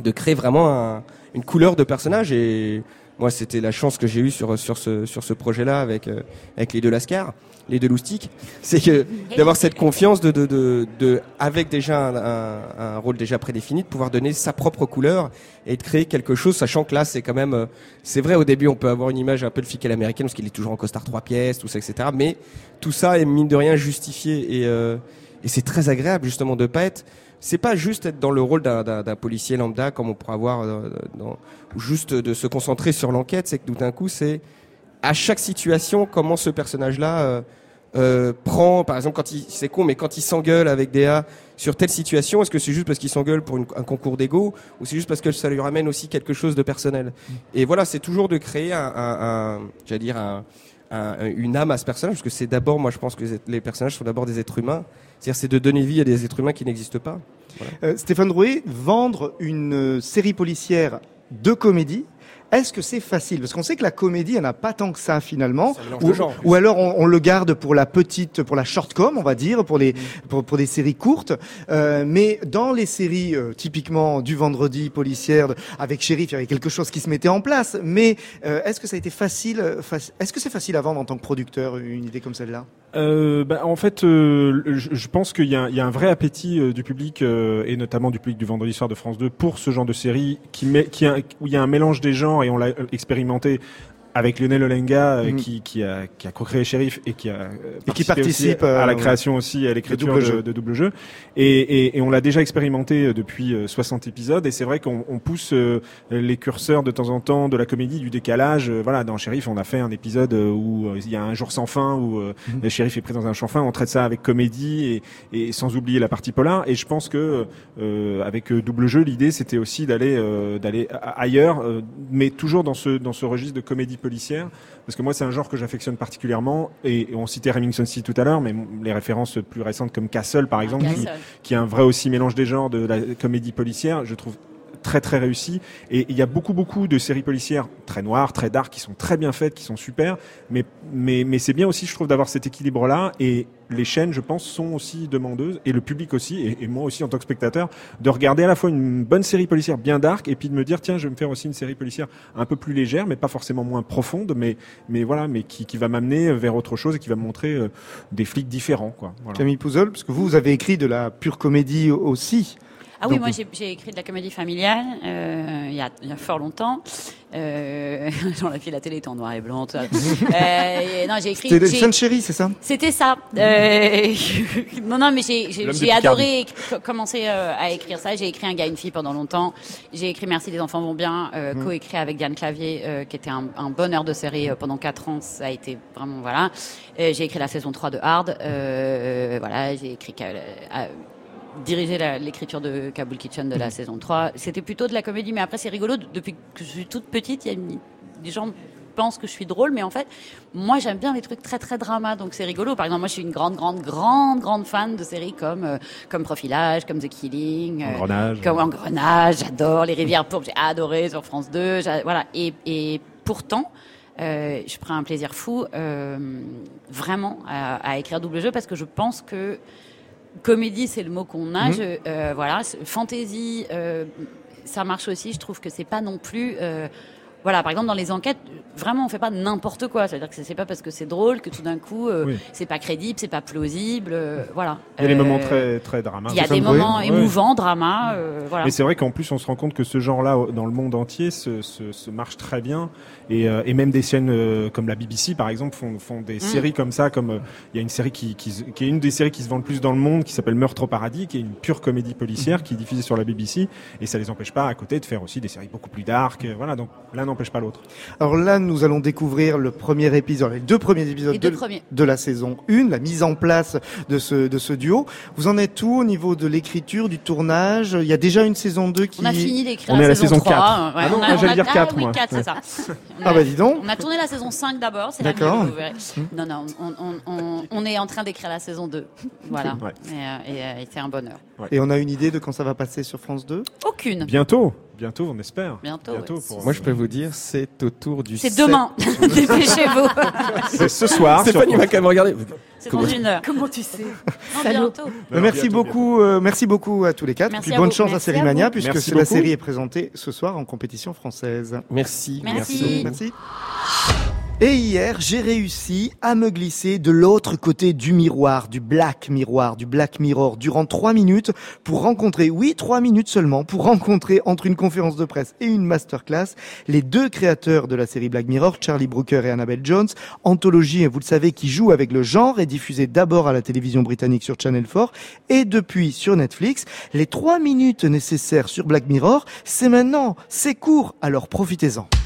de créer vraiment un, une couleur de personnage et moi, c'était la chance que j'ai eue sur sur ce sur ce projet-là avec euh, avec les deux Lascar, les deux loustiques, c'est que d'avoir cette confiance de de, de de avec déjà un, un, un, rôle déjà prédéfini, de pouvoir donner sa propre couleur et de créer quelque chose, sachant que là, c'est quand même euh, c'est vrai au début, on peut avoir une image un peu de flic à l'américaine parce qu'il est toujours en costard trois pièces, tout ça, etc. Mais tout ça est mine de rien justifié et euh, et c'est très agréable justement de pas être c'est pas juste être dans le rôle d'un policier lambda comme on pourrait avoir dans, juste de se concentrer sur l'enquête, c'est que tout d'un coup c'est à chaque situation comment ce personnage-là euh, euh, prend, par exemple, quand il, c'est con, mais quand il s'engueule avec Déa sur telle situation, est-ce que c'est juste parce qu'il s'engueule pour une- un concours d'ego ou c'est juste parce que ça lui ramène aussi quelque chose de personnel? Et voilà, c'est toujours de créer un, un, un j'allais dire un, un- une âme à ce personnage, parce que c'est d'abord, moi je pense que les personnages sont d'abord des êtres humains. C'est-à-dire, c'est de donner vie à des êtres humains qui n'existent pas. Euh, Stéphane Drouet, vendre une euh, série policière de comédie, est-ce que c'est facile? Parce qu'on sait que la comédie, elle n'a pas tant que ça finalement. Ou, alors on, on le garde pour la petite, pour la shortcom, on va dire, pour les pour, pour des séries courtes. Euh, mais dans les séries euh, typiquement du vendredi policière avec Shérif, il y avait quelque chose qui se mettait en place. Mais euh, est-ce que ça a été facile faci- Est-ce que c'est facile à vendre en tant que producteur une idée comme celle-là? Euh, bah, en fait, euh, je, je pense qu'il y, a un- il y a un vrai appétit euh, du public et notamment du public du Vendredi soir de France 2 pour ce genre de série qui met, qui a, où il y a un mélange des genres et on l'a expérimenté avec Lionel Olenga euh, Mhm. qui, qui a, qui a co-créé Shérif et qui a euh, Et qui participe, à la euh, création aussi à l'écriture double de, jeu. de double jeu. Et, et, et on l'a déjà expérimenté euh, depuis euh, 60 épisodes. Et c'est vrai qu'on on pousse euh, les curseurs de temps en temps de la comédie du décalage. Euh, voilà dans Shérif on a fait un épisode euh, où euh, il y a un jour sans fin où euh, le shérif est pris dans un champ fin. On traite ça avec comédie et, et sans oublier la partie polar. Et je pense que euh, avec euh, double jeu l'idée c'était aussi d'aller euh, d'aller ailleurs euh, mais toujours dans ce dans ce registre de comédie policière parce que moi c'est un genre que j'affectionne particulièrement et, et on citait Remington Steele tout à l'heure mais les références plus récentes comme Castle par exemple qui, qui est un vrai aussi mélange des genres de la comédie policière, je trouve très très réussi. Et il y a beaucoup beaucoup de séries policières très noires, très dark qui sont très bien faites, qui sont super. Mais mais mais c'est bien aussi je trouve d'avoir cet équilibre là et les chaînes je pense sont aussi demandeuses. Et le public aussi et, moi aussi en tant que spectateur de regarder à la fois une bonne série policière bien dark et puis de me dire tiens je vais me faire aussi une série policière un peu plus légère mais pas forcément moins profonde mais mais voilà mais qui qui va m'amener vers autre chose et qui va me montrer euh, des flics différents quoi. Voilà. Camille Pouzol, parce que vous avez écrit de la pure comédie aussi. Ah oui, Donc- moi j'ai écrit de la comédie familiale euh, il, y a, il y a fort longtemps. Euh, ai fait la télé était en noir et blanc. euh, non, j'ai écrit. C'était Sean Chéri, c'est ça? C'était ça. Euh, non, non, mais j'ai adoré commencer euh, à écrire ça. J'ai écrit un gars, une fille pendant longtemps. J'ai écrit Merci les enfants vont bien, euh, coécrit avec Diane Clavier, euh, qui était un, un bonheur de série euh, pendant quatre ans. Ça a été vraiment voilà. J'ai écrit la saison 3 de Hard. Euh, voilà, j'ai écrit diriger l'écriture de Kabul Kitchen de la saison 3. C'était plutôt de la comédie, mais après c'est rigolo. de- Depuis que je suis toute petite, il y a une- des gens pensent que je suis drôle, mais en fait, moi j'aime bien les trucs très très drama, donc c'est rigolo. Par exemple, moi je suis une grande grande grande grande fan de séries comme euh, comme Profilage, comme The Killing, euh, Engrenage. comme Engrenage. J'adore les Rivières pourpres, j'ai adoré sur France 2. j'a- Voilà, et, et pourtant. euh, je prends un plaisir fou euh, vraiment à, à écrire double jeu parce que je pense que comédie c'est le mot qu'on a. Je, euh, voilà fantasy euh, ça marche aussi. Je trouve que c'est pas non plus euh, voilà par exemple dans les enquêtes vraiment on fait pas n'importe quoi c'est à dire que c'est- pas parce que c'est drôle que tout d'un coup euh, Oui. c'est pas crédible c'est pas plausible euh, voilà Il y a des Euh, moments très très dramatiques. il y a des moments émouvants drama euh, voilà Et c'est vrai qu'en plus, on se rend compte que ce genre-là, dans le monde entier, se, se, se marche très bien. Et, et même des chaînes comme la BBC, par exemple, font, font des séries comme ça. Comme il y a une série qui, qui, se- qui est une des séries qui se vend le plus dans le monde, qui s'appelle Meurtre au paradis, qui est une pure comédie policière, qui est diffusée sur la BBC. Et ça les empêche pas à côté de faire aussi des séries beaucoup plus dark. Voilà, donc l'un n'empêche pas l'autre. Alors là, nous allons découvrir le premier épisode, les deux premiers épisodes deux de, premiers. de la saison 1, la mise en place de ce, de ce duo. Vous en êtes où au niveau de l'écriture, du tournage? Il y a déjà une saison 2 qui... on a fini d'écrire On la, est à la saison 3 4. ouais, Ah non, on a- moi, j'allais on a- dire ah 4, oui, moi. 4 c'est ça On Ah a- bah dis donc On a tourné la saison 5 d'abord, c'est la D'accord. verrez. Non, non, on, on, on, on est en train d'écrire la saison 2. Voilà. Ouais. Et, euh, et, euh, et c'est un bonheur. Et on a une idée de quand ça va passer sur France 2 Aucune. Bientôt, bientôt, on espère. Bientôt, ouais. pour- Moi, je peux vous dire, c'est autour du. C'est 7. demain. Dépêchez-vous. C'est ce soir. sur Stéphanie va quand même regarder. C'est dans une heure. Comment tu sais Non, bientôt. Non, merci bientôt, beaucoup, euh, merci beaucoup à tous les quatre. Merci Puis bonne chance à Série Mania puisque la beaucoup. série est présentée ce soir en compétition française. Merci. Merci. Merci. Et hier, j'ai réussi à me glisser de l'autre côté du miroir, du black miroir, du black mirror, durant trois minutes pour rencontrer, oui, trois minutes seulement, pour rencontrer entre une conférence de presse et une masterclass les deux créateurs de la série Black Mirror, Charlie Brooker et Annabelle Jones, anthologie, vous le savez, qui joue avec le genre et diffusée d'abord à la télévision britannique sur Channel 4 et depuis sur Netflix. Les trois minutes nécessaires sur Black Mirror, c'est maintenant, c'est court, alors profitez-en. Black Mirror, Black Mirror, du rentre 3 minutes pour rencontrer entre une conférence de presse et une masterclass les deux créateurs de la série Black Mirror, Charlie Brooker et Annabelle Jones, anthologie, vous le savez, qui joue avec le genre et diffusée d'abord à la télévision britannique sur Channel 4 et depuis sur Netflix. Les trois minutes nécessaires sur Black Mirror, c'est maintenant, c'est court, alors profitez-en.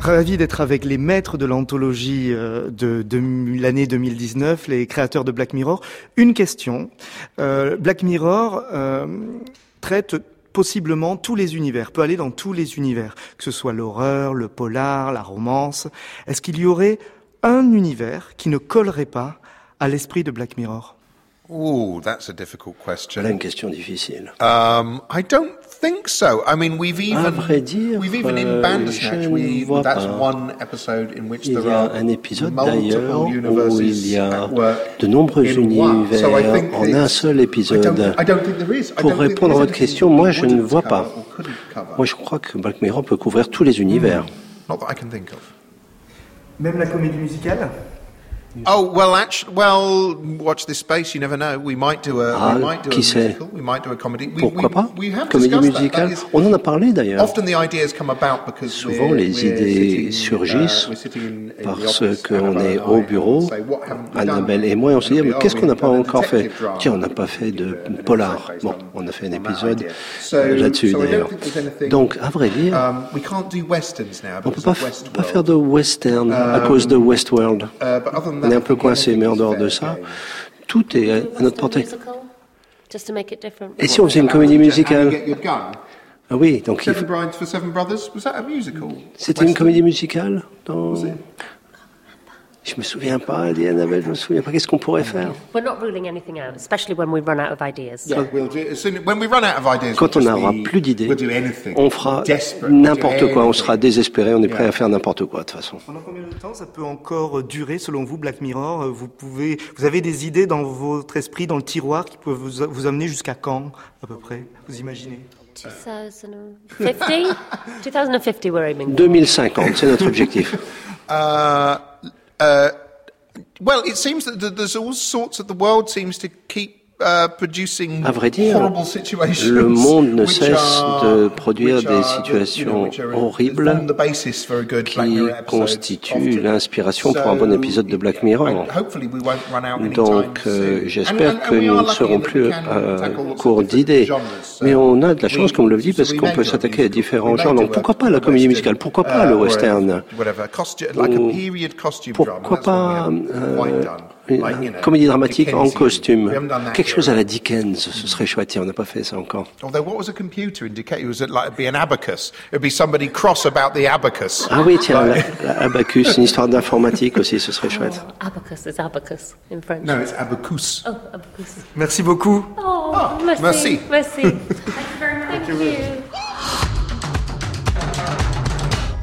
Ravi d'être avec les maîtres de l'anthologie euh, de, de l'année 2019, les créateurs de Black Mirror. Une question. Euh, Black Mirror euh, traite possiblement tous les univers, peut aller dans tous les univers, que ce soit l'horreur, le polar, la romance. Est-ce qu'il y aurait un univers qui ne collerait pas à l'esprit de Black Mirror? Oh, that's a difficult question. Voilà une question difficile. Um, I don't think so. I mean, we've even, À vrai dire, we've even in euh, Bandersnatch, we, vois that's pas. one episode in which Il there y a are un épisode multiple d'ailleurs où universes il y a at work de nombreux in one. univers So I think en un seul I don't, épisode. I don't think there is. I Pour don't think répondre à votre question, moi je ne vois cover pas. Moi je crois que Black Mirror peut couvrir tous les univers. Not that I can think of. Même la comédie musicale? Oh well, actually, well, watch this space. You never know. We might do a, Ah, we might do qui a sait? musical. We might do a comedy. We, Pourquoi we, pas? We have Comédie discussed that. That musicale. is- On en a parlé d'ailleurs. Often the ideas come about because Souvent, we're- les we're idées uh, surgissent in- in the parce qu'on est au bureau, say, Annabelle et moi, on se dit, mais qu'est-ce qu'on n'a pas encore fait. Tiens, on n'a pas fait de polar. Bon, on- a fait un épisode là-dessus d'ailleurs. Donc, à vrai dire, Um, on peut because pas, pas faire de western à cause de Westworld. On est un peu coincé, mais en dehors de ça, tout est à notre portée. musical, just to make it different. Et si on faisait une comédie musicale? Ah oui, donc il Seven faut- Brides for Seven Brothers, was that a musical? c'était une comédie musicale dans... Je me souviens pas, dit Annabelle, je me souviens pas. Qu'est-ce qu'on pourrait faire? We're not ruling anything out, especially when we run out of ideas. Yeah, we'll do, as soon, when we run out of ideas, Quand we'll on n'aura plus d'idées, we'll do anything. on fera Desperate, we'll do n'importe quoi. On sera désespéré, on est prêt à faire n'importe quoi de toute façon. Pendant combien de temps ça peut encore durer selon vous Black Mirror? Euh, Vous pouvez, vous avez des idées dans votre esprit, dans le tiroir qui peuvent vous, vous amener jusqu'à quand à peu près? Vous imaginez? 2050? 2050 we're aiming. 2050, c'est notre objectif. Uh, uh, well, it seems that there's all sorts of the world seems to keep À vrai dire, le monde ne cesse de produire des situations horribles qui constituent l'inspiration pour un bon So, épisode de Black Mirror. and hopefully we won't run out anytime Donc, euh, j'espère que nous ne serons plus à of court d'idées. Mais on a de la chance, comme le dit, parce qu'on peut s'attaquer à différents genres. do Donc, a- pourquoi pas la comédie musicale? Pourquoi pas uh, le a- western? Whatever, costume, like a Ou period costume drama. Pourquoi pas euh. Une comédie dramatique en costume Quelque chose à la Dickens, ce serait chouette. On n'a pas fait ça encore. Although, what was a computer in Decay? It was like it'd be an abacus. It'd be somebody cross about the abacus. Ah oui, tiens, la, la Abacus, une histoire d'informatique aussi, ce serait chouette. Abacus is abacus in French. No, it's abacus. Oh, abacus. Merci beaucoup. Oh, merci. merci. Merci. Thank you very much. Thank you.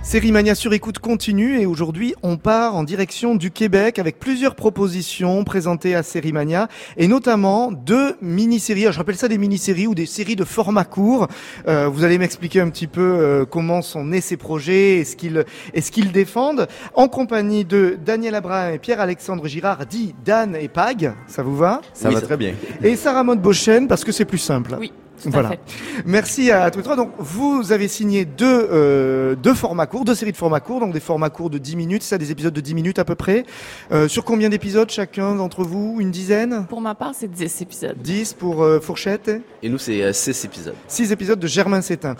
Série Mania sur écoute continue et aujourd'hui on part en direction du Québec avec plusieurs propositions présentées à Série Mania et notamment deux mini-séries. Alors, Je rappelle ça des mini-séries ou des séries de format court. Euh, vous allez m'expliquer un petit peu euh, comment sont nés ces projets et ce qu'ils et ce qu'ils défendent en compagnie de Daniel Abraham et Pierre-Alexandre Girard, dit Dan et Pag. Ça vous va? Ça va très bien. Et Sarah Maud parce que c'est plus simple. Oui, Voilà. fait. Merci à tous les trois. Donc, vous avez signé deux, euh, deux formats courts, deux séries de formats courts, donc des formats courts de 10 minutes, ça, des épisodes de 10 minutes à peu près. Euh, sur combien d'épisodes chacun d'entre vous Une dizaine? Pour ma part, c'est 10 épisodes. 10 pour euh, Fourchette Et nous, c'est 6 épisodes. 6 épisodes de Germain Sétain.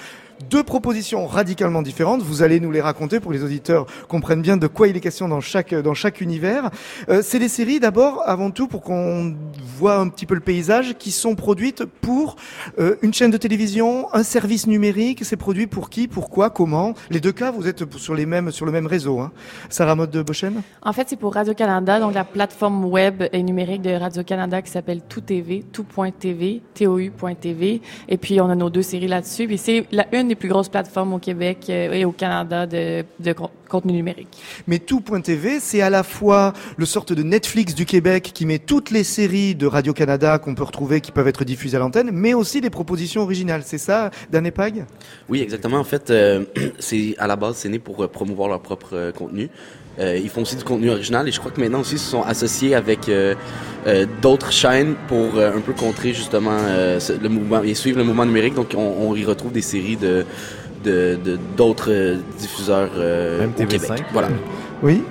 Deux propositions radicalement différentes. Vous allez nous les raconter pour que les auditeurs comprennent bien de quoi il est question dans chaque dans chaque univers. Euh, c'est des séries d'abord, avant tout, pour qu'on voit un petit peu le paysage, qui sont produites pour euh, une chaîne de télévision, un service numérique. C'est produit pour qui, pourquoi, comment? Les deux cas, vous êtes sur les mêmes sur le même réseau. Hein. Sarah Mode de Bochen. En fait, c'est pour Radio-Canada, donc la plateforme web et numérique de Radio-Canada qui s'appelle Tout TV, tout.tv, tou.tv. Et puis, on a nos deux séries là-dessus. Puis c'est la une des plus grosses plateformes au Québec euh, et au Canada de, de con- contenu numérique. Mais tout.tv, c'est à la fois le sorte de Netflix du Québec qui met toutes les séries de Radio-Canada qu'on peut retrouver, qui peuvent être diffusées à l'antenne, mais aussi des propositions originales. C'est ça, Dan et Pag? Oui, exactement. En fait, euh, c'est à la base, c'est né pour euh, promouvoir leur propre contenu. Euh, ils font aussi du contenu original et je crois que maintenant aussi ils se sont associés avec euh, euh, d'autres chaînes pour euh, un peu contrer justement euh, le mouvement et suivre le mouvement numérique. Donc on, on y retrouve des séries de de de- d'autres euh, diffuseurs euh, Même au TV5, Québec. Voilà. Oui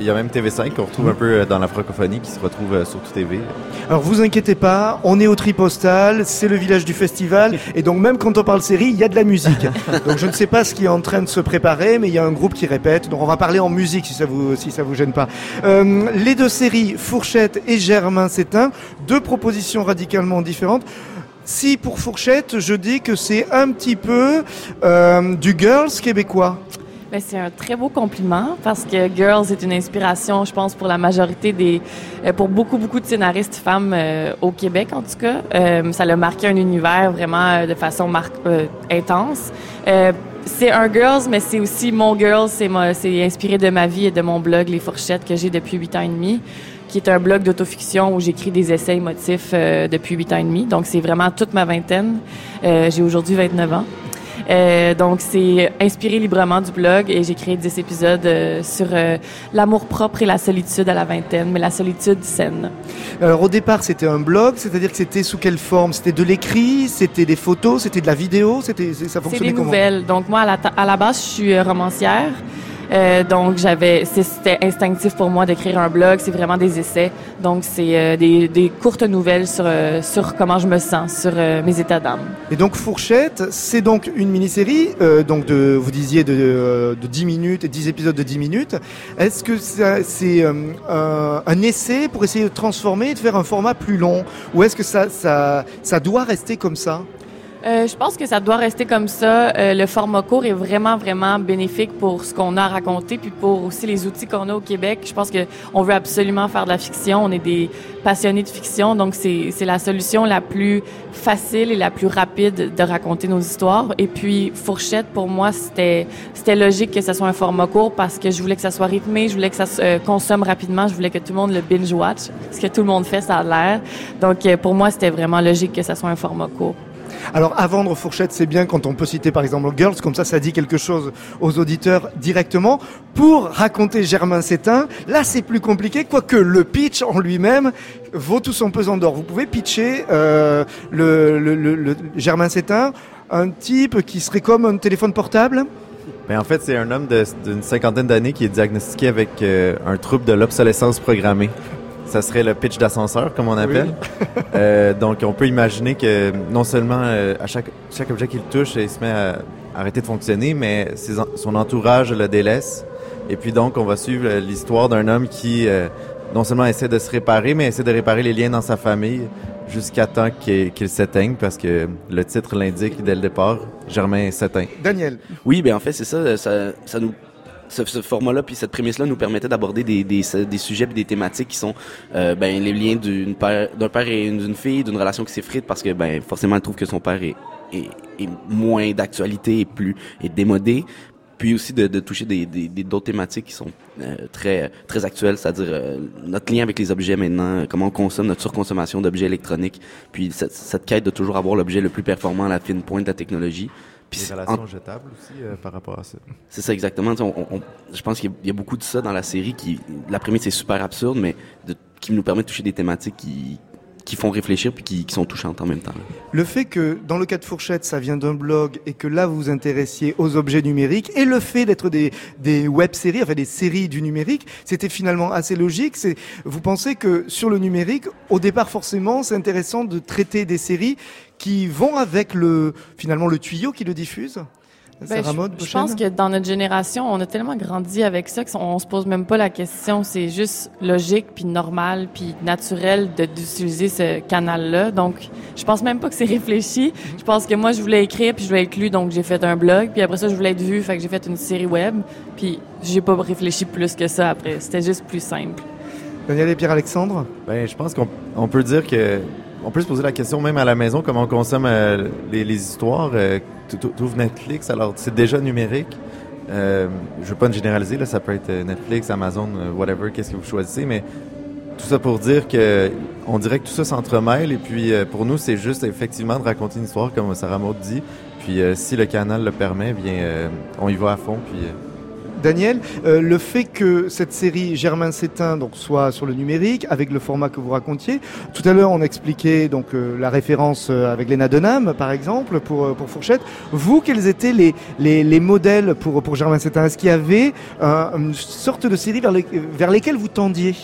il y a même TV5 qu'on retrouve un peu euh, dans la francophonie qui se retrouve euh, sur tout TV. Alors vous inquiétez pas, on est au Tripostal, c'est le village du festival, et donc même quand on parle série, il y a de la musique. Donc je ne sais pas ce qui est en train de se préparer, mais il y a un groupe qui répète, donc on va parler en musique si ça vous si ça vous gêne pas. Euh, les deux séries, Fourchette et Germain Sétain, deux propositions radicalement différentes. Si pour Fourchette, je dis que c'est un petit peu euh, du girls québécois. Ben, c'est un très beau compliment parce que Girls est une inspiration, je pense, pour la majorité des, euh, pour beaucoup, beaucoup de scénaristes femmes euh, au Québec, en tout cas. Euh, ça l'a marqué un univers vraiment euh, de façon mar- euh, intense. Euh, c'est un Girls, mais c'est aussi mon Girls. C'est c'est inspiré de ma vie et de mon blog Les Fourchettes que j'ai depuis huit ans et demi qui est un blog d'autofiction où j'écris des essais émotifs euh, depuis huit ans et demi. Donc, c'est vraiment toute ma vingtaine. Euh, j'ai aujourd'hui 29 ans. Euh, donc, c'est inspiré librement du blog et j'ai créé 10 épisodes euh, sur euh, l'amour propre et la solitude à la vingtaine, mais la solitude saine. Alors au départ, c'était un blog, c'est-à-dire que c'était sous quelle forme? C'était de l'écrit, c'était des photos, c'était de la vidéo, c'était c'est- ça C'est fonctionnait des comment? nouvelles. Donc, moi, à la, ta- à la base, je suis romancière. Euh, donc, j'avais, c'était instinctif pour moi d'écrire un blog. C'est vraiment des essais. Donc, c'est euh, des, courtes nouvelles sur, euh, sur comment je me sens, sur mes états d'âme. Et donc Fourchette, c'est donc une mini-série, donc vous disiez de, de 10 minutes, 10 épisodes de 10 minutes. Est-ce que c'est un, essai pour essayer de transformer de faire un format plus long? Ou est-ce que ça, ça, ça doit rester comme ça? Euh, je pense que ça doit rester comme ça. Euh, le format court est vraiment, vraiment bénéfique pour ce qu'on a à raconter, puis pour aussi les outils qu'on a au Québec. Je pense que on veut absolument faire de la fiction. On est des passionnés de fiction, donc c'est la solution la plus facile et la plus rapide de raconter nos histoires. Et puis Fourchette, pour moi, c'était logique que ça soit un format court parce que je voulais que ça soit rythmé, je voulais que ça se euh, consomme rapidement, je voulais que tout le monde le binge watch, ce que tout le monde fait, ça a l'air. Donc euh, pour moi, c'était vraiment logique que ça soit un format court. Alors à vendre Fourchette, c'est bien quand on peut citer par exemple Girls, comme ça ça dit quelque chose aux auditeurs directement. Pour raconter Germain Sétain, là c'est plus compliqué, quoique le pitch en lui-même vaut tout son pesant d'or. Vous pouvez pitcher euh, le, Germain Sétain, un type qui serait comme un téléphone portable Ben, en fait, c'est un homme d'une cinquantaine d'années qui est diagnostiqué avec euh, un trouble de l'obsolescence programmée. Ça serait le pitch d'ascenseur, comme on appelle. Euh, donc, on peut imaginer que non seulement euh, à chaque, chaque objet qu'il touche, il se met à arrêter de fonctionner, mais ses son entourage le délaisse. Et puis donc, on va suivre euh, l'histoire d'un homme qui euh, non seulement essaie de se réparer, mais essaie de réparer les liens dans sa famille jusqu'à temps qu'il qu'il s'éteigne, parce que le titre l'indique dès le départ, Germain s'éteint. Daniel. Oui, ben en fait, c'est ça, ça, ça nous ce, ce format-là puis cette prémisse-là nous permettait d'aborder des, des, des sujets et des thématiques qui sont euh, ben les liens d'une père d'un père et d'une fille d'une relation qui s'effrite parce que ben forcément elle trouve que son père est, est, est moins d'actualité et plus est démodé. Puis aussi de, de toucher des des- des- d'autres thématiques qui sont euh, très très actuelles c'est-à-dire euh, notre lien avec les objets maintenant euh, comment on consomme notre surconsommation d'objets électroniques. Puis cette, cette quête de toujours avoir l'objet le plus performant à la fine pointe de la technologie puis Les c'est- relations en- jetables aussi euh, par rapport à ça. c'est ça exactement. On- on- je pense qu'il y a- il y a beaucoup de ça dans la série qui, la prémisse est super absurde, mais de- qui nous permet de toucher des thématiques qui, qui font réfléchir puis qui, qui sont touchantes en même temps. Le fait que dans le cas de Fourchette, ça vient d'un blog et que là vous vous intéressiez aux objets numériques et le fait d'être des, des web-séries, enfin des séries du numérique, c'était finalement assez logique. C'est, vous pensez que sur le numérique, au départ forcément, c'est intéressant de traiter des séries qui vont avec le finalement le tuyau qui le diffuse? Ben, je, pense que dans notre génération, on a tellement grandi avec ça qu'on on se pose même pas la question. C'est juste logique, puis normal, puis naturel de- d'utiliser ce canal-là. Donc, je pense même pas que c'est réfléchi. Je pense que moi, je voulais écrire, puis je voulais être lu, donc j'ai fait un blog. Puis après ça, je voulais être vu, fait que j'ai fait une série web. Puis j'ai pas réfléchi plus que ça après. C'était juste plus simple. Daniel et Pierre-Alexandre? Ben, je pense qu'on on peut dire que on peut se poser la question même à la maison comment on consomme euh, les, histoires. Euh, tu Netflix, alors c'est déjà numérique. Euh, je veux pas généraliser là, ça peut être euh, Netflix, Amazon, euh, whatever, qu'est-ce que vous choisissez, mais tout ça pour dire que on dirait que tout ça s'entremêle et puis pour nous c'est juste effectivement de raconter une histoire comme Sarah Maud dit. Puis si le canal le permet, bien on y va à fond puis. Daniel, euh, le fait que cette série Germain s'éteint donc soit sur le numérique avec le format que vous racontiez. Tout à l'heure, on expliquait donc euh, la référence euh, avec Léna Denham, par exemple, pour pour Fourchette. Vous, quels étaient les les, les modèles pour pour Germain s'éteint? Est-ce qu'il y avait une sorte de série vers, les, vers lesquelles vous tendiez?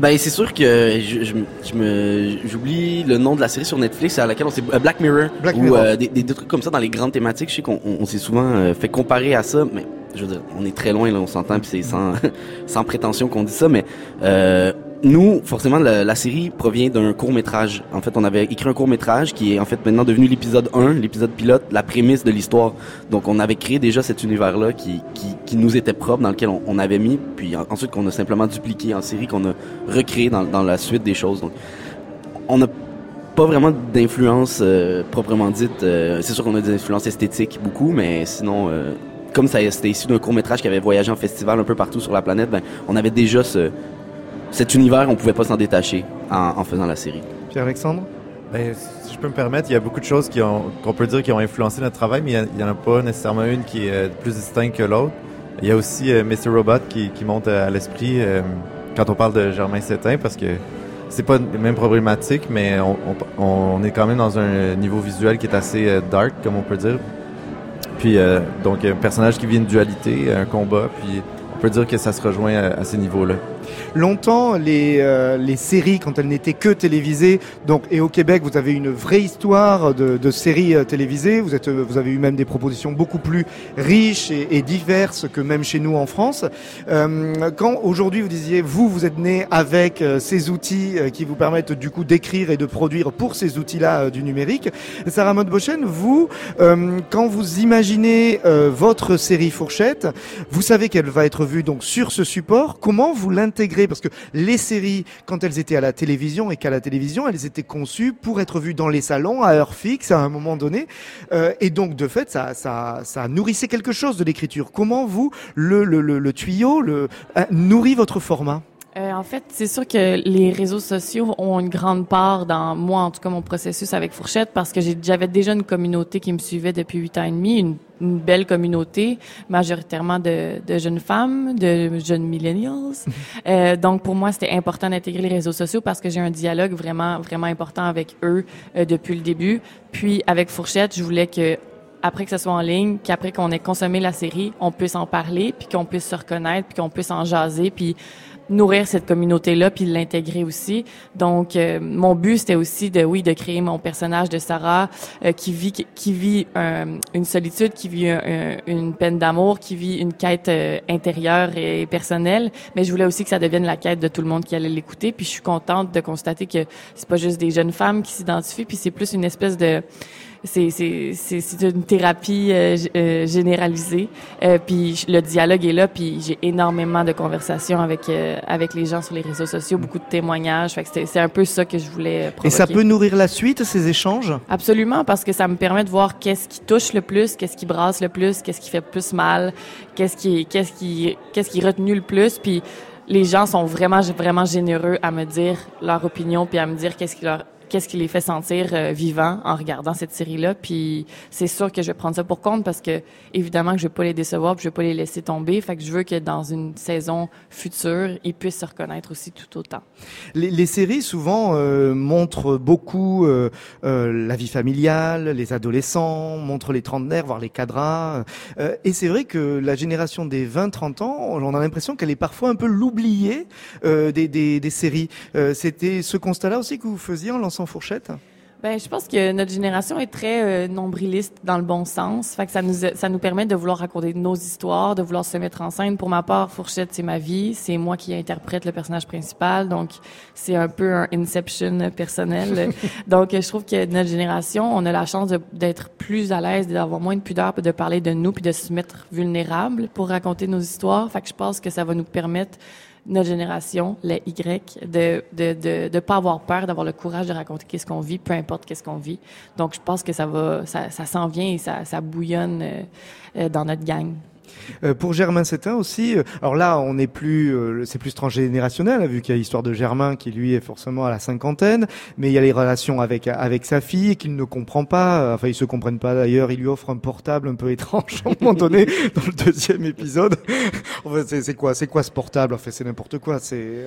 Ben c'est sûr que je, je, je me j'oublie le nom de la série sur Netflix à laquelle on s'est euh, Black Mirror Black ou euh, des, des, des trucs comme ça dans les grandes thématiques. Je sais qu'on on, on s'est souvent euh, fait comparer à ça, mais je veux dire, on est très loin là, on s'entend puis c'est sans sans prétention qu'on dit ça, mais euh, nous, forcément, la, série provient d'un court métrage. En fait, on avait écrit un court métrage qui est en fait maintenant devenu l'épisode 1, l'épisode pilote, la prémisse de l'histoire. Donc, on avait créé déjà cet univers-là qui, qui, qui nous était propre, dans lequel on, on avait mis, puis en- ensuite qu'on a simplement dupliqué en série, qu'on a recréé dans, dans la suite des choses. Donc, on n'a pas vraiment d'influence euh, proprement dite. Euh, c'est sûr qu'on a des influences esthétiques beaucoup, mais sinon, euh, comme ça c'était issu d'un court métrage qui avait voyagé en festival un peu partout sur la planète, ben, on avait déjà ce, cet univers, on pouvait pas s'en détacher en, en faisant la série. Pierre-Alexandre? Ben, si je peux me permettre, il y a beaucoup de choses qu'on peut dire qui ont influencé notre travail, mais il n'y en a pas nécessairement une qui est euh, plus distincte que l'autre. Il y a aussi euh, Mr. Robot qui, qui monte à l'esprit euh, quand on parle de Germain Sétain, parce que c'est pas les mêmes problématiques, mais on, on, on est quand même dans un niveau visuel qui est assez euh, dark, comme on peut dire. Puis, euh, donc, un personnage qui vit une dualité, un combat, puis on peut dire que ça se rejoint à, à ces niveaux-là. Longtemps, les, euh, les séries, quand elles n'étaient que télévisées, donc et au Québec, vous avez une vraie histoire de, de séries euh, télévisées. Vous êtes, euh, vous avez eu même des propositions beaucoup plus riches et, diverses que même chez nous en France. Euh, quand aujourd'hui vous disiez, vous, vous êtes né avec euh, ces outils qui vous permettent du coup d'écrire et de produire pour ces outils-là du numérique. Sarah Maud-Bochen, vous, euh, quand vous imaginez votre série Fourchette, vous savez qu'elle va être vue donc sur ce support. Comment vous Parce que les séries, quand elles étaient à la télévision et qu'à la télévision, elles étaient conçues pour être vues dans les salons à heure fixe à un moment donné. Euh, et donc, de fait, ça, ça, ça nourrissait quelque chose de l'écriture. Comment vous, le, le, le, tuyau, le, euh, nourrit votre format? Euh, en fait, c'est sûr que les réseaux sociaux ont une grande part dans moi, en tout cas mon processus avec Fourchette, parce que j'avais déjà une communauté qui me suivait depuis huit ans et demi, une, une belle communauté, majoritairement de, de jeunes femmes, de jeunes millennials. Euh, donc pour moi, c'était important d'intégrer les réseaux sociaux parce que j'ai un dialogue vraiment vraiment important avec eux euh, depuis le début. Puis avec Fourchette, je voulais que après que ce soit en ligne, qu'après qu'on ait consommé la série, on puisse en parler, puis qu'on puisse se reconnaître, puis qu'on puisse en jaser, puis nourrir cette communauté-là, puis l'intégrer aussi. Donc, euh, mon but, c'était aussi de, oui, de créer mon personnage de Sarah euh, qui vit qui vit euh, une solitude, qui vit un- un- une peine d'amour, qui vit une quête euh, intérieure et personnelle. Mais je voulais aussi que ça devienne la quête de tout le monde qui allait l'écouter. Puis je suis contente de constater que c'est pas juste des jeunes femmes qui s'identifient, puis c'est plus une espèce de c'est une thérapie euh, euh, généralisée euh, puis le dialogue est là puis j'ai énormément de conversations avec euh, avec les gens sur les réseaux sociaux beaucoup de témoignages fait que c'est un peu ça que je voulais euh, Et ça provoquer. peut nourrir la suite, ces échanges? Absolument, parce que ça me permet de voir qu'est-ce qui touche le plus, qu'est-ce qui brasse le plus, qu'est-ce qui fait plus mal, qu'est-ce qui, qu'est-ce qui, qu'est-ce qui est retenu le plus. Puis les gens sont vraiment, vraiment généreux à me dire leur opinion, puis à me dire qu'est-ce qui leur qu'est-ce qui les fait sentir euh, vivants en regardant cette série-là. Puis c'est sûr que je vais prendre ça pour compte parce que évidemment que je vais pas les décevoir, puis je vais pas les laisser tomber. Fait que je veux que dans une saison future, ils puissent se reconnaître aussi tout autant. Les, séries souvent euh, montrent beaucoup euh, la vie familiale, les adolescents, montrent les trentenaires, voire les cadras. Et c'est vrai que la génération des 20-30 ans, on a l'impression qu'elle est parfois un peu l'oubliée des, séries. C'était ce constat-là aussi que vous faisiez en lançant Fourchette? Ben, je pense que notre génération est très euh, nombriliste dans le bon sens. Fait que ça nous ça nous permet de vouloir raconter nos histoires, de vouloir se mettre en scène. Pour ma part, Fourchette, c'est ma vie, c'est moi qui interprète le personnage principal, donc c'est un peu un inception personnel. donc je trouve que notre génération, on a la chance d'être plus à l'aise, d'avoir moins de pudeur, de parler de nous, puis de se mettre vulnérable pour raconter nos histoires. Fait que je pense que ça va nous permettre notre génération, les Y, de de de, de pas avoir peur, d'avoir le courage de raconter qu'est-ce qu'on vit, peu importe qu'est-ce qu'on vit. Donc je pense que ça va, ça, ça s'en vient et ça, ça bouillonne euh, euh, dans notre gang. Euh, pour Germain Sétain aussi, euh, alors là, on n'est plus, euh, c'est plus transgénérationnel, hein, vu qu'il y a l'histoire de Germain qui lui est forcément à la cinquantaine, mais il y a les relations avec avec sa fille qu'il ne comprend pas. Enfin, ils se comprennent pas d'ailleurs. Il lui offre un portable un peu étrange à un moment donné dans le deuxième épisode. Enfin, c'est quoi, c'est quoi ce portable? Enfin, c'est n'importe quoi. C'est,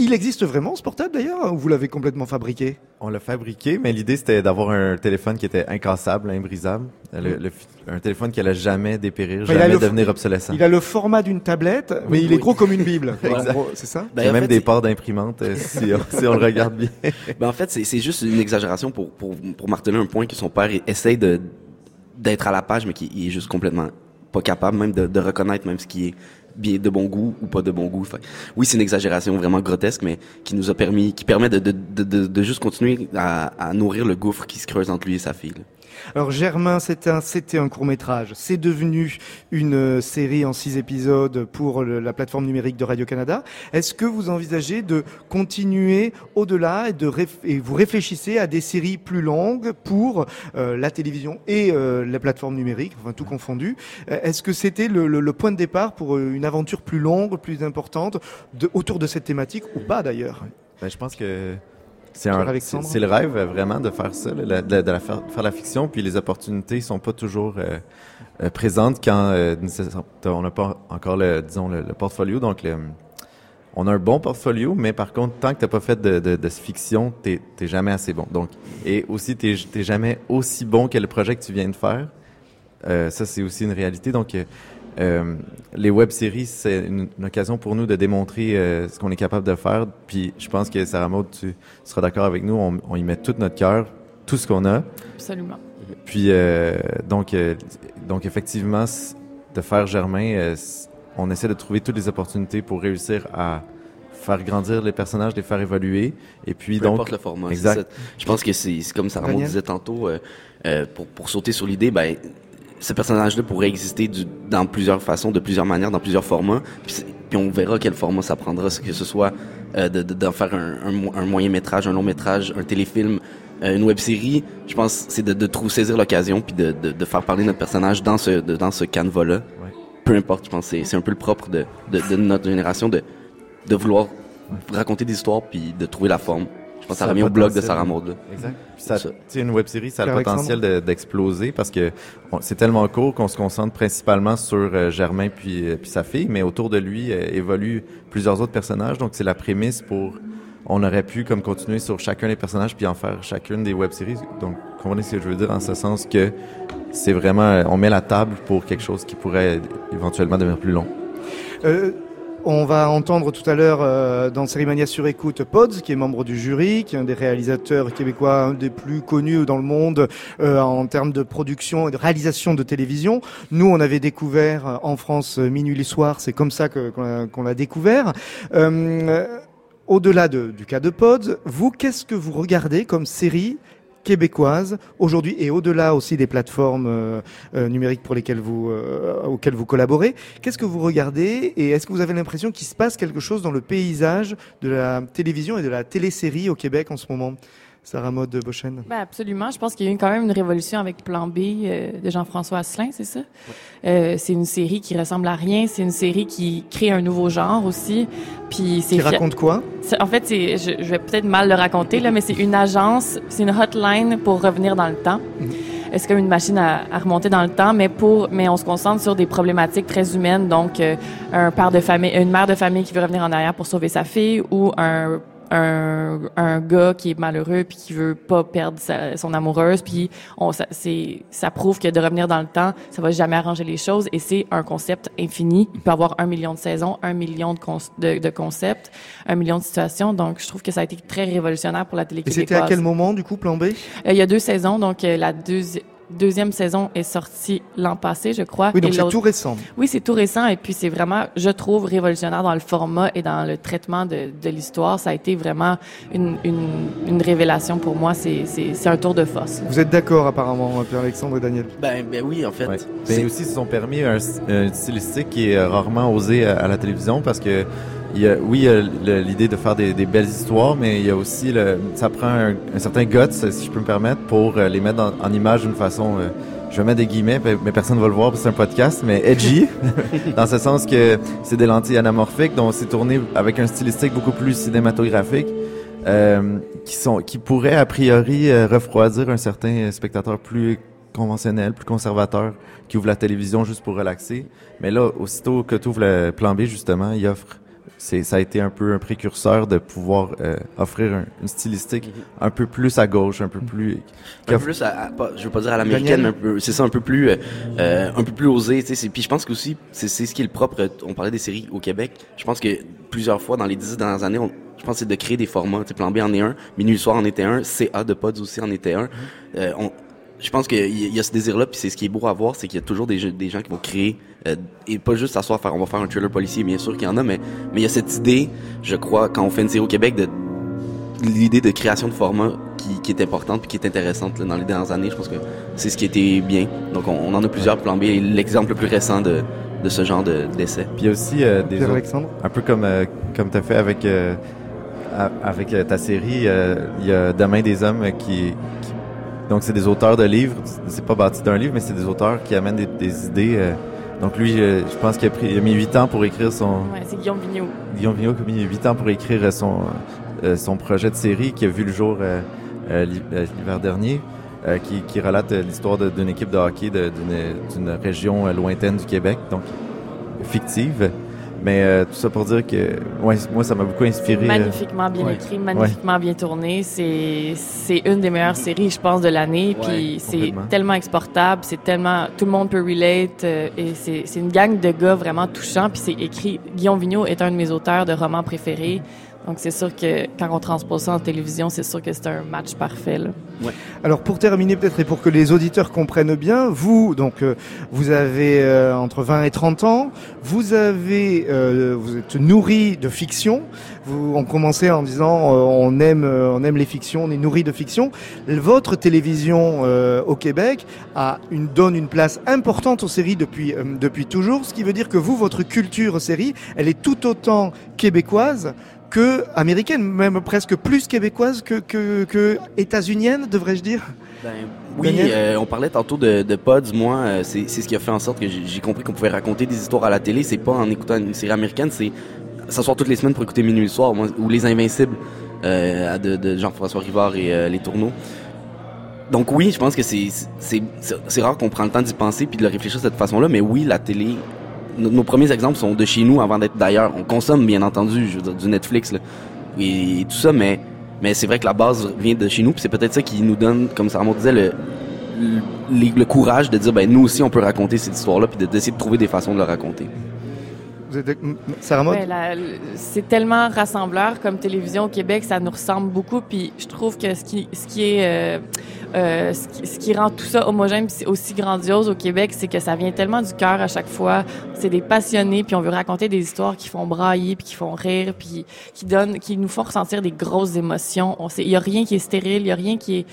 il existe vraiment ce portable d'ailleurs, ou vous l'avez complètement fabriqué? On l'a fabriqué, mais l'idée c'était d'avoir un téléphone qui était incassable, imbrisable, Le- le fi- un téléphone qui allait jamais dépérir, Enfin, il a le- devenir obsolescent. Il a le format d'une tablette, mais il est Oui. gros comme une bible. C'est ça? Il y a même fait, des ports d'imprimante euh, si, on, si on le regarde bien. Ben, en fait, c'est juste une exagération pour, pour, pour marteler un point que son père essaye de d'être à la page, mais qui il est juste complètement pas capable même de, de reconnaître même ce qui est bien de bon goût ou pas de bon goût. Oui, c'est une exagération vraiment grotesque, mais qui nous a permis, qui permet de, de, de, de, de juste continuer à, à nourrir le gouffre qui se creuse entre lui et sa fille. là. Alors Germain, c'était un, court métrage. C'est devenu une euh, série en six épisodes pour la plateforme numérique de Radio Canada. Est-ce que vous envisagez de continuer au-delà et vous réfléchissez à des séries plus longues pour euh, la télévision et euh, la plateforme numérique, enfin tout confondu? Est-ce que c'était le, point de départ pour une aventure plus longue, plus importante autour de cette thématique ou pas d'ailleurs? Ben, je pense que c'est le rêve euh, vraiment de faire ça, là, de, de la faire, faire la fiction. Puis les opportunités sont pas toujours euh, euh, présentes quand euh, on n'a pas encore le, disons, le, le portfolio. Donc, le- on a un bon portfolio, mais par contre, tant que t'as pas fait de, de, de fiction, t'es t'es jamais assez bon. Donc, et aussi, t'es t'es jamais aussi bon que le projet que tu viens de faire. Euh, ça, c'est aussi une réalité. Donc, euh, les web-séries, c'est une, une occasion pour nous de démontrer euh, ce qu'on est capable de faire. Puis, je pense que Sarah Maud, tu seras d'accord avec nous. On, on y met tout notre cœur, tout ce qu'on a. Absolument. Puis, euh, donc, euh, donc, effectivement, de faire Germain, euh, on essaie de trouver toutes les opportunités pour réussir à faire grandir les personnages, les faire évoluer. Et puis, Peu donc, importe le format. Exact. ça. Je pense que c'est comme Sarah Maud disait tantôt, euh, euh, pour, pour sauter sur l'idée, ben, ce personnage-là pourrait exister du, dans plusieurs façons, de plusieurs manières, dans plusieurs formats. Puis, puis on verra quel format ça prendra, que ce soit euh, de- de- d'en faire un, un, mo- un moyen métrage, un long métrage, un téléfilm, euh, une web série. Je pense c'est de, de trop saisir l'occasion puis de, de, de faire parler notre personnage dans ce de- dans ce canevas-là. Ouais. Peu importe, je pense c'est c'est un peu le propre de, de, de notre génération de de vouloir raconter des histoires puis de trouver la forme. Je pense que ça revient au blog de. Sarah Maud. Exact. Sais, une web série, ça a le potentiel de- d'exploser parce que c'est tellement court qu'on se concentre principalement sur euh, Germain puis, euh, puis sa fille, mais autour de lui euh, évoluent plusieurs autres personnages. Donc c'est la prémisse pour. On aurait pu comme continuer sur chacun des personnages puis en faire chacune des web séries. Donc comprenez ce que je veux dire en ce sens que c'est vraiment on met la table pour quelque chose qui pourrait éventuellement devenir plus long. Euh, on va entendre tout à l'heure euh, dans Cérimania sur écoute Pods, qui est membre du jury, qui est un des réalisateurs québécois, un des plus connus dans le monde euh, en termes de production et de réalisation de télévision. Nous, on avait découvert euh, en France euh, Minuit les soirs, c'est comme ça qu'on l'a- découvert. Au-delà de- du cas de Pods, vous, qu'est-ce que vous regardez comme série québécoise aujourd'hui et au-delà aussi des plateformes euh, euh, numériques pour lesquelles vous euh, auxquelles vous collaborez. Qu'est-ce que vous regardez et est-ce que vous avez l'impression qu'il se passe quelque chose dans le paysage de la télévision et de la télésérie au Québec en ce moment? Sarah Maud Bochen. Ben absolument. Je pense qu'il y a eu quand même une révolution avec Plan B euh, de Jean-François Asselin, c'est ça? Euh, c'est une série qui ressemble à rien. C'est une série qui crée un nouveau genre aussi. Puis c'est Qui raconte quoi? En fait, c'est, je, je vais peut-être mal le raconter là, mais c'est une agence, c'est une hotline pour revenir dans le temps. C'est comme une machine à, à remonter dans le temps, mais pour, mais on se concentre sur des problématiques très humaines. Donc, euh, un père de famille, une mère de famille qui veut revenir en arrière pour sauver sa fille, ou un un, un gars qui est malheureux puis qui veut pas perdre sa- son amoureuse puis on ça, c'est ça prouve que de revenir dans le temps ça va jamais arranger les choses et c'est un concept infini. Il peut avoir un million de saisons un million de, de, de concepts un million de situations. Donc je trouve que ça a été très révolutionnaire pour la télé Et c'était à quel moment du coup Plan B? Euh, il y a deux saisons. Donc euh, la deuxi- deuxième saison est sortie l'an passé je crois Oui, donc c'est tout récent. oui, c'est tout récent et puis c'est vraiment, je trouve, révolutionnaire dans le format et dans le traitement de, de l'histoire. Ça a été vraiment une, une, une révélation pour moi. C'est, un tour de force. Vous êtes d'accord apparemment, Pierre-Alexandre et Daniel? Ben, ben oui, en fait. Ouais. c'est- Mais aussi, ils se sont permis un, un stylistique qui est rarement osé à, à la télévision parce que il y a, oui, l'idée de faire des, des belles histoires, mais il y a aussi le, ça prend un, un certain guts, si je peux me permettre, pour euh, les mettre en, en image d'une façon, euh, je vais mettre des guillemets, mais personne ne va le voir parce que c'est un podcast, mais edgy, dans ce sens que c'est des lentilles anamorphiques, donc c'est tourné avec un stylistique beaucoup plus cinématographique, euh, qui sont, qui pourrait a priori euh, refroidir un certain spectateur plus conventionnel, plus conservateur, qui ouvre la télévision juste pour relaxer. Mais là, aussitôt que tu ouvres le plan B, justement, il offre c'est ça a été un peu un précurseur de pouvoir euh, offrir un- une stylistique un peu plus à gauche, un peu plus qui un peu plus, à, à- pas- je veux pas dire à l'américaine, mais c'est ça, un peu plus, euh, euh, un peu plus osé. tu sais, c'est- Puis je pense qu'aussi, c'est c'est ce qui est le propre. On parlait des séries au Québec. Je pense que plusieurs fois dans les dix dernières années, on- je pense c'est de créer des formats. Tu Plan B en est un, Minuit soir en était un, CA de Pods aussi en était un. Euh, on- je pense qu'il y, a- il y a ce désir-là, puis c'est ce qui est beau à voir, c'est qu'il y a toujours des, des gens qui vont créer, euh, et pas juste s'asseoir faire, on va faire un thriller policier, bien sûr qu'il y en a, mais mais il y a cette idée, je crois, quand on fait une série au Québec, de l'idée de création de format qui, qui est importante puis qui est intéressante là, dans les dernières années. Je pense que c'est ce qui était bien. Donc on, on en a plusieurs plan B. L'exemple le plus récent de, de ce genre de- d'essai. Puis il y a aussi euh, des autres- un peu comme euh, comme t'as fait avec euh, avec euh, ta série, euh, il y a Demain des hommes qui, qui- donc c'est des auteurs de livres. C'est pas bâti d'un livre, mais c'est des auteurs qui amènent des, des idées. Euh. donc lui, euh, je pense qu'il a, pris, il a mis huit ans pour écrire son Ouais, c'est Guillaume Vigneault. Guillaume Vigneault qui a mis huit ans pour écrire son euh, son projet de série qui a vu le jour euh, euh, l'hi- euh, l'hiver dernier. euh, qui, qui relate euh, l'histoire d'une équipe de hockey d'une région euh, lointaine du Québec, donc fictive. Mais euh, tout ça pour dire que ouais, moi, ça m'a beaucoup inspiré. euh, Magnifiquement bien ouais. écrit, magnifiquement bien tourné. C'est c'est une des meilleures séries, je pense, de l'année. Ouais, Puis c'est tellement exportable, c'est tellement tout le monde peut relate. euh, et c'est c'est une gang de gars vraiment touchants. Puis c'est écrit. Guillaume Vigneault est un de mes auteurs de romans préférés. Donc c'est sûr que quand on transpose ça en télévision, c'est sûr que c'est un match parfait. Là. Alors pour terminer peut-être et pour que les auditeurs comprennent bien, vous donc euh, vous avez euh, entre 20 et 30 ans, vous avez euh, vous êtes nourri de fiction. Vous on commençait en disant on aime on aime les fictions, on est nourri de fiction. Votre télévision au Québec a une donne une place importante aux séries depuis depuis toujours, ce qui veut dire que vous votre culture série, elle est tout autant québécoise que américaine, même presque plus québécoise que, que, que états-unienne, devrais-je dire Ben, oui, euh, on parlait tantôt de, de Pods. Moi, euh, c'est ce qui a fait en sorte que j'ai compris qu'on pouvait raconter des histoires à la télé. C'est pas en écoutant une série américaine, c'est s'asseoir toutes les semaines pour écouter Minuit le soir ou Les Invincibles euh, de, de Jean-François Rivard et euh, Les Tourneaux. Donc oui, je pense que c'est rare qu'on prend le temps d'y penser puis de le réfléchir de cette façon-là. Mais oui, la télé. Nos, nos premiers exemples sont de chez nous avant d'être d'ailleurs. On consomme bien entendu, je veux dire, du Netflix là, et, tout ça, mais mais c'est vrai que la base vient de chez nous. Puis c'est peut-être ça qui nous donne, comme Sarah Maud disait, le, le, le courage de dire ben nous aussi on peut raconter cette histoire-là puis de- d'essayer de trouver des façons de le raconter. Ouais, la- c'est tellement rassembleur comme télévision au Québec, ça nous ressemble beaucoup. Puis je trouve que ce qui, ce qui est, euh, euh, ce, qui, ce qui rend tout ça homogène aussi grandiose au Québec, c'est que ça vient tellement du cœur à chaque fois. C'est des passionnés, puis on veut raconter des histoires qui font brailler, puis qui font rire, puis qui donnent, qui nous font ressentir des grosses émotions. Il y a rien qui est stérile, il y a rien qui est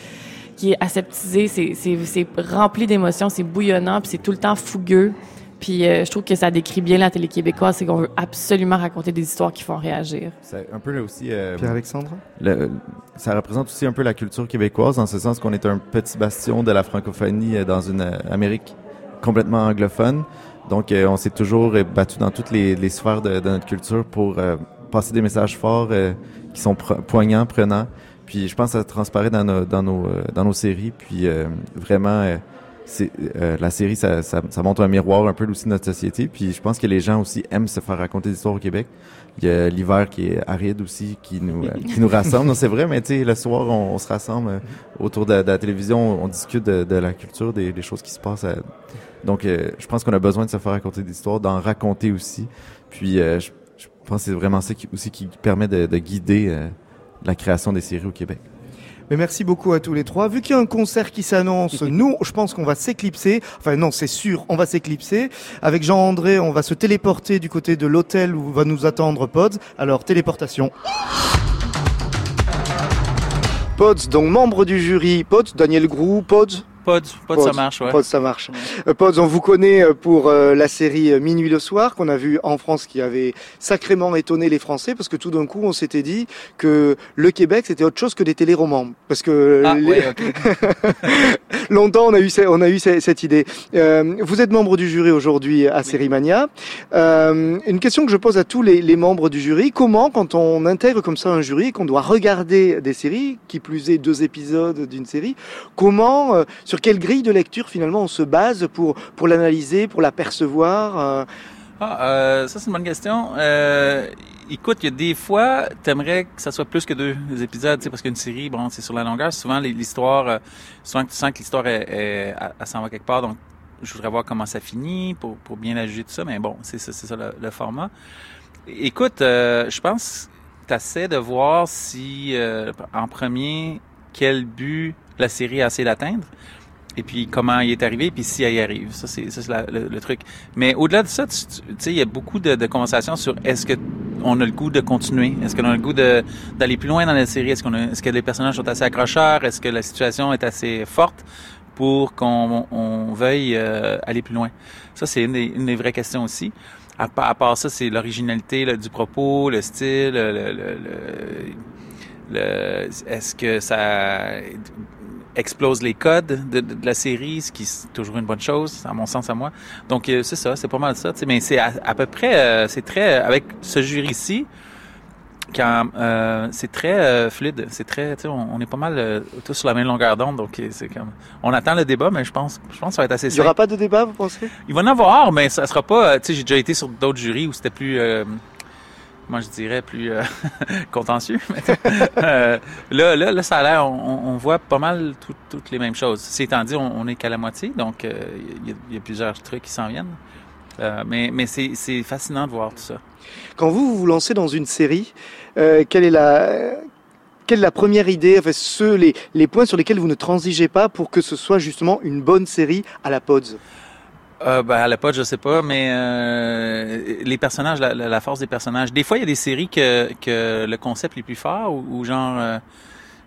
qui est aseptisé, c'est rempli d'émotions, c'est bouillonnant, puis c'est tout le temps fougueux. Puis euh, je trouve que ça décrit bien la télé québécoise, c'est qu'on veut absolument raconter des histoires qui font réagir. C'est un peu là aussi. euh, Pierre-Alexandre? le- ça représente aussi un peu la culture québécoise, dans ce sens qu'on est un petit bastion de la francophonie euh, dans une euh, Amérique complètement anglophone. Donc, euh, on s'est toujours euh, battu dans toutes les, les sphères de, de notre culture pour euh, passer des messages forts euh, qui sont poignants, prenants. Puis, je pense que ça transparaît dans nos, dans nos, euh, dans nos séries. Puis, euh, vraiment, euh, euh, la série, ça, ça, ça montre un miroir un peu aussi de notre société. Puis, je pense que les gens aussi aiment se faire raconter des histoires au Québec. Il y a l'hiver qui est aride aussi, qui nous, euh, qui nous rassemble. Non, c'est vrai, mais tu sais, le soir, on, se rassemble euh, autour de, la télévision, on, discute de, la culture, des, choses qui se passent. Donc, je pense qu'on a besoin de se faire raconter des histoires, d'en raconter aussi. Puis, je, pense que c'est vraiment ça qui, aussi qui permet de, de guider la création des séries au Québec. Mais merci beaucoup à tous les trois. Vu qu'il y a un concert qui s'annonce, nous, je pense qu'on va s'éclipser. Enfin non, c'est sûr, on va s'éclipser. Avec Jean-André, on va se téléporter du côté de l'hôtel où va nous attendre Pods. Alors, téléportation. Pods, donc membre du jury. Pods, Daniel Grou, Pods. Pods, Pods, ça marche, ouais. Pods, ça marche. Euh, Pods, on vous connaît euh, pour euh, la série Minuit le soir qu'on a vu en France qui avait sacrément étonné les Français parce que tout d'un coup on s'était dit que le Québec c'était autre chose que des téléromans parce que Ah, les- ouais, longtemps on a eu on a eu ce- cette idée. Euh, vous êtes membre du jury aujourd'hui à Sérimania. Euh, une question que je pose à tous les, les membres du jury comment quand on intègre comme ça un jury qu'on doit regarder des séries qui plus est deux épisodes d'une série comment sur quelle grille de lecture finalement on se base pour pour l'analyser pour la percevoir euh, Ah, euh, ça c'est une bonne question. Euh, écoute, il y a des fois, t'aimerais que ça soit plus que deux épisodes, parce qu'une série, bon, c'est sur la longueur. Souvent, l'histoire, euh, souvent que tu sens que l'histoire est, est- s'en va quelque part, donc je voudrais voir comment ça finit pour, pour bien la juger tout ça, mais bon, c'est ça, c'est ça le, format. Écoute, euh, je pense que tu de voir si, en premier, quel but la série a essayé d'atteindre et puis comment il est arrivé, puis si elle y arrive. Ça, c'est ça, c'est le, truc. Mais au-delà de ça, tu sais, il y a beaucoup de, de conversations sur est-ce que on a le goût de continuer, est-ce qu'on a le goût de d'aller plus loin dans la série, est-ce qu'on a- est-ce que les personnages sont assez accrocheurs, est-ce que la situation est assez forte pour qu'on on veuille euh, aller plus loin? Ça, c'est une des, une des vraies questions aussi. À part ça, c'est l'originalité là, du propos, le style, le, le, le- le- est-ce que ça explose les codes de, de- de la série, ce qui est toujours une bonne chose, à mon sens, à moi. Donc, euh, c'est ça, c'est pas mal ça. Mais c'est à, à peu près, euh, c'est très, avec ce jury-ci, quand euh, c'est très euh, fluide, c'est très, tu sais, on, on est pas mal euh, tous sur la même longueur d'onde, donc euh, c'est comme, on attend le débat, mais je pense, je pense que ça va être assez il y aura pas de débat vous pensez? Il va en avoir, mais ça sera pas, euh, tu sais, j'ai déjà été sur d'autres jurys où c'était plus, euh, moi je dirais plus euh, contentieux. Euh, là, là, ça a l'air, on, voit pas mal tout- toutes les mêmes choses. C'est étant dit, on, on est qu'à la moitié, donc euh, il y, a- plusieurs trucs qui s'en viennent. Mais c'est fascinant de voir tout ça. quand vous vous lancez dans une série quelle est la quelle est la première idée, enfin, ceux, les, les points sur lesquels vous ne transigez pas pour que ce soit justement une bonne série à la Pods? Euh, ben, à la pote, je sais pas, mais euh, les personnages, la, force des personnages. Des fois, il y a des séries que, que le concept est plus fort ou, genre euh,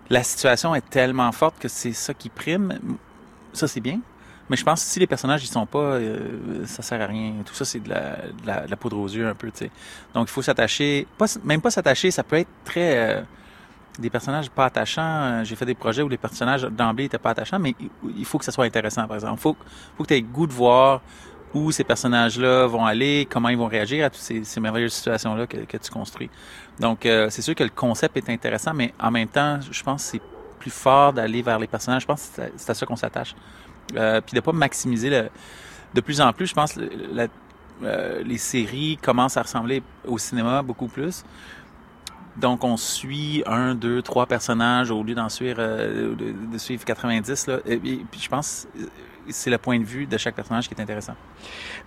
la situation est tellement forte que c'est ça qui prime. Ça, c'est bien. Mais je pense que si les personnages ils sont pas, euh, ça sert à rien. Tout ça, c'est de la, de la, la poudre aux yeux un peu, tu sais. Donc, il faut s'attacher. Pas, même pas s'attacher, ça peut être très euh, des personnages pas attachants. Euh, J'ai fait des projets où les personnages d'emblée étaient pas attachants, mais il- il faut que ça soit intéressant, par exemple. Faut, faut que tu aies le goût de voir où ces personnages-là vont aller, comment ils vont réagir à toutes ces, merveilleuses situations-là que, que tu construis. Donc, euh, c'est sûr que le concept est intéressant, mais en même temps, je pense que c'est plus fort d'aller vers les personnages. Je pense que c'est à- ça qu'on s'attache. Euh, puis de pas maximiser le... De plus en plus, je pense, la- euh, les séries commencent à ressembler au cinéma beaucoup plus. Donc, on suit un, deux, trois personnages au lieu d'en suivre, euh, de, de suivre 90. Là. Et, puis, je pense que c'est le point de vue de chaque personnage qui est intéressant.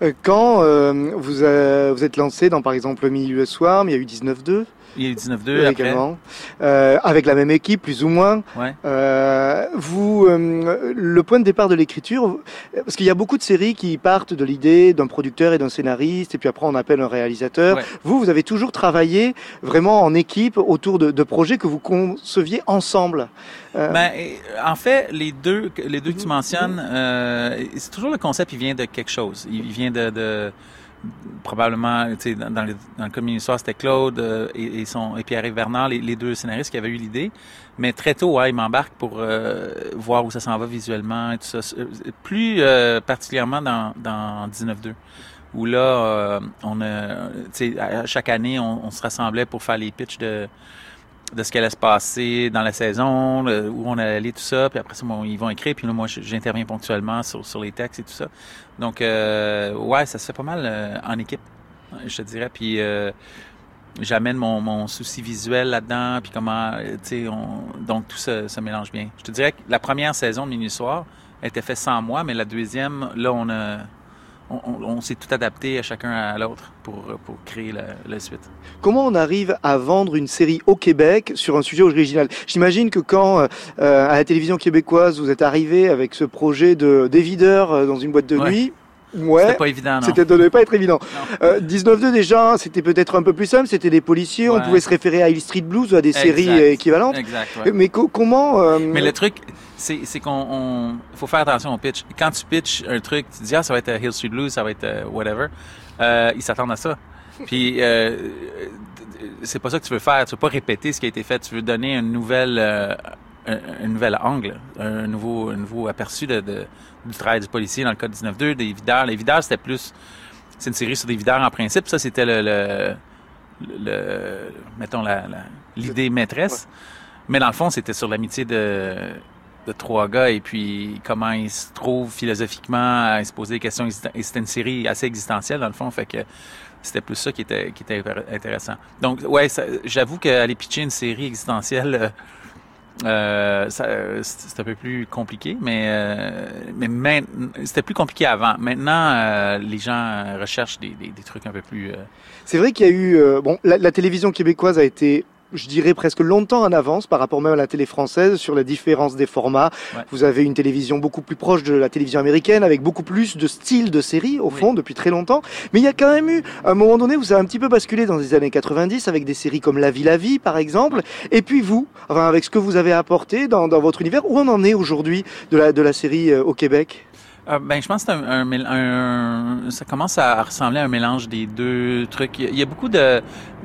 Euh, Quand euh, vous, euh, vous êtes lancé dans par exemple Milieu le soir, mais il y a eu 19-2 Il y a eu 19-2 euh, après. également, euh, avec la même équipe plus ou moins. Ouais. Euh, vous, euh, le point de départ de l'écriture, parce qu'il y a beaucoup de séries qui partent de l'idée d'un producteur et d'un scénariste, et puis après on appelle un réalisateur. Ouais. Vous, vous avez toujours travaillé vraiment en équipe autour de, de projets que vous conceviez ensemble. Euh, Ben, en fait, les deux, les deux que tu mentionnes, euh, c'est toujours le concept, il vient de quelque chose. Il, il vient de, de probablement, dans, dans le, de Mini-Soir, c'était Claude euh, et, son et Pierre Bernard, les, deux scénaristes qui avaient eu l'idée. Mais très tôt, ouais, ils m'embarquent pour euh, voir où ça s'en va visuellement et tout ça. Euh, Plus particulièrement dans, dans 19-2 où là, on a, chaque année, on, on se rassemblait pour faire les pitchs de de ce qui allait se passer dans la saison, où on allait aller, tout ça. Puis après ça, ils vont écrire. Puis là, moi, j'interviens ponctuellement sur, sur les textes et tout ça. Donc, euh, ouais, ça se fait pas mal euh, en équipe, je te dirais. Puis euh, j'amène mon, mon souci visuel là-dedans. Puis comment, euh, tu sais, on- donc tout se, se mélange bien. Je te dirais que la première saison de Minusoir était faite sans moi, mais la deuxième, là, on a... On, on- on s'est tout adapté à chacun à l'autre pour, pour créer la, la suite. Comment on arrive à vendre une série au Québec sur un sujet original? J'imagine que quand euh, à la télévision québécoise vous êtes arrivé avec ce projet de d'évideur euh, dans une boîte de Ouais. nuit, Ouais. C'était pas évident. C'était de ne pas être évident. Euh, 19-2 déjà, c'était peut-être un peu plus simple, c'était des policiers, on pouvait se référer à Hill Street Blues ou à des Exact. séries euh, équivalentes. Exact, ouais. Mais co- comment... euh, Mais le truc, c'est c'est qu'on on- faut faire attention au pitch. Quand tu pitches un truc, tu dis ah ça va être euh, Hill Street Blues, ça va être euh, whatever. Euh, ils s'attendent à ça. Puis euh, c'est pas ça que tu veux faire. Tu veux pas répéter ce qui a été fait. Tu veux donner une nouvelle euh, un, un nouvel angle, un nouveau un nouveau aperçu de, de- du travail du policier dans le cas de 19-2, des videurs. Les videurs c'était plus c'est une série sur des videurs en principe. Ça c'était le, le, le- mettons la la- l'idée maîtresse. Mais dans le fond, c'était sur l'amitié de, de trois gars et puis comment ils se trouvent philosophiquement à se poser des questions. Et c'était une série assez existentielle dans le fond, fait que c'était plus ça qui était, qui était intéressant. Donc, ouais, j'avoue qu'aller pitcher une série existentielle, euh, euh, c'est un peu plus compliqué, mais, euh, mais c'était plus compliqué avant. Maintenant, euh, les gens recherchent des, des, trucs un peu plus... C'est vrai qu'il y a eu... bon, la télévision québécoise a été je dirais presque longtemps en avance par rapport même à la télé française sur la différence des formats. Ouais. Vous avez une télévision beaucoup plus proche de la télévision américaine avec beaucoup plus de styles de séries au fond depuis très longtemps. Mais il y a quand même eu à un moment donné vous avez un petit peu basculé dans les années 90 avec des séries comme La vie la vie par exemple. Et puis vous, enfin avec ce que vous avez apporté dans, dans votre univers, où on en est aujourd'hui de la de la série euh, au Québec? Euh, ben, je pense que c'est un, un un- ça commence à ressembler à un mélange des deux trucs. Il y a, beaucoup de.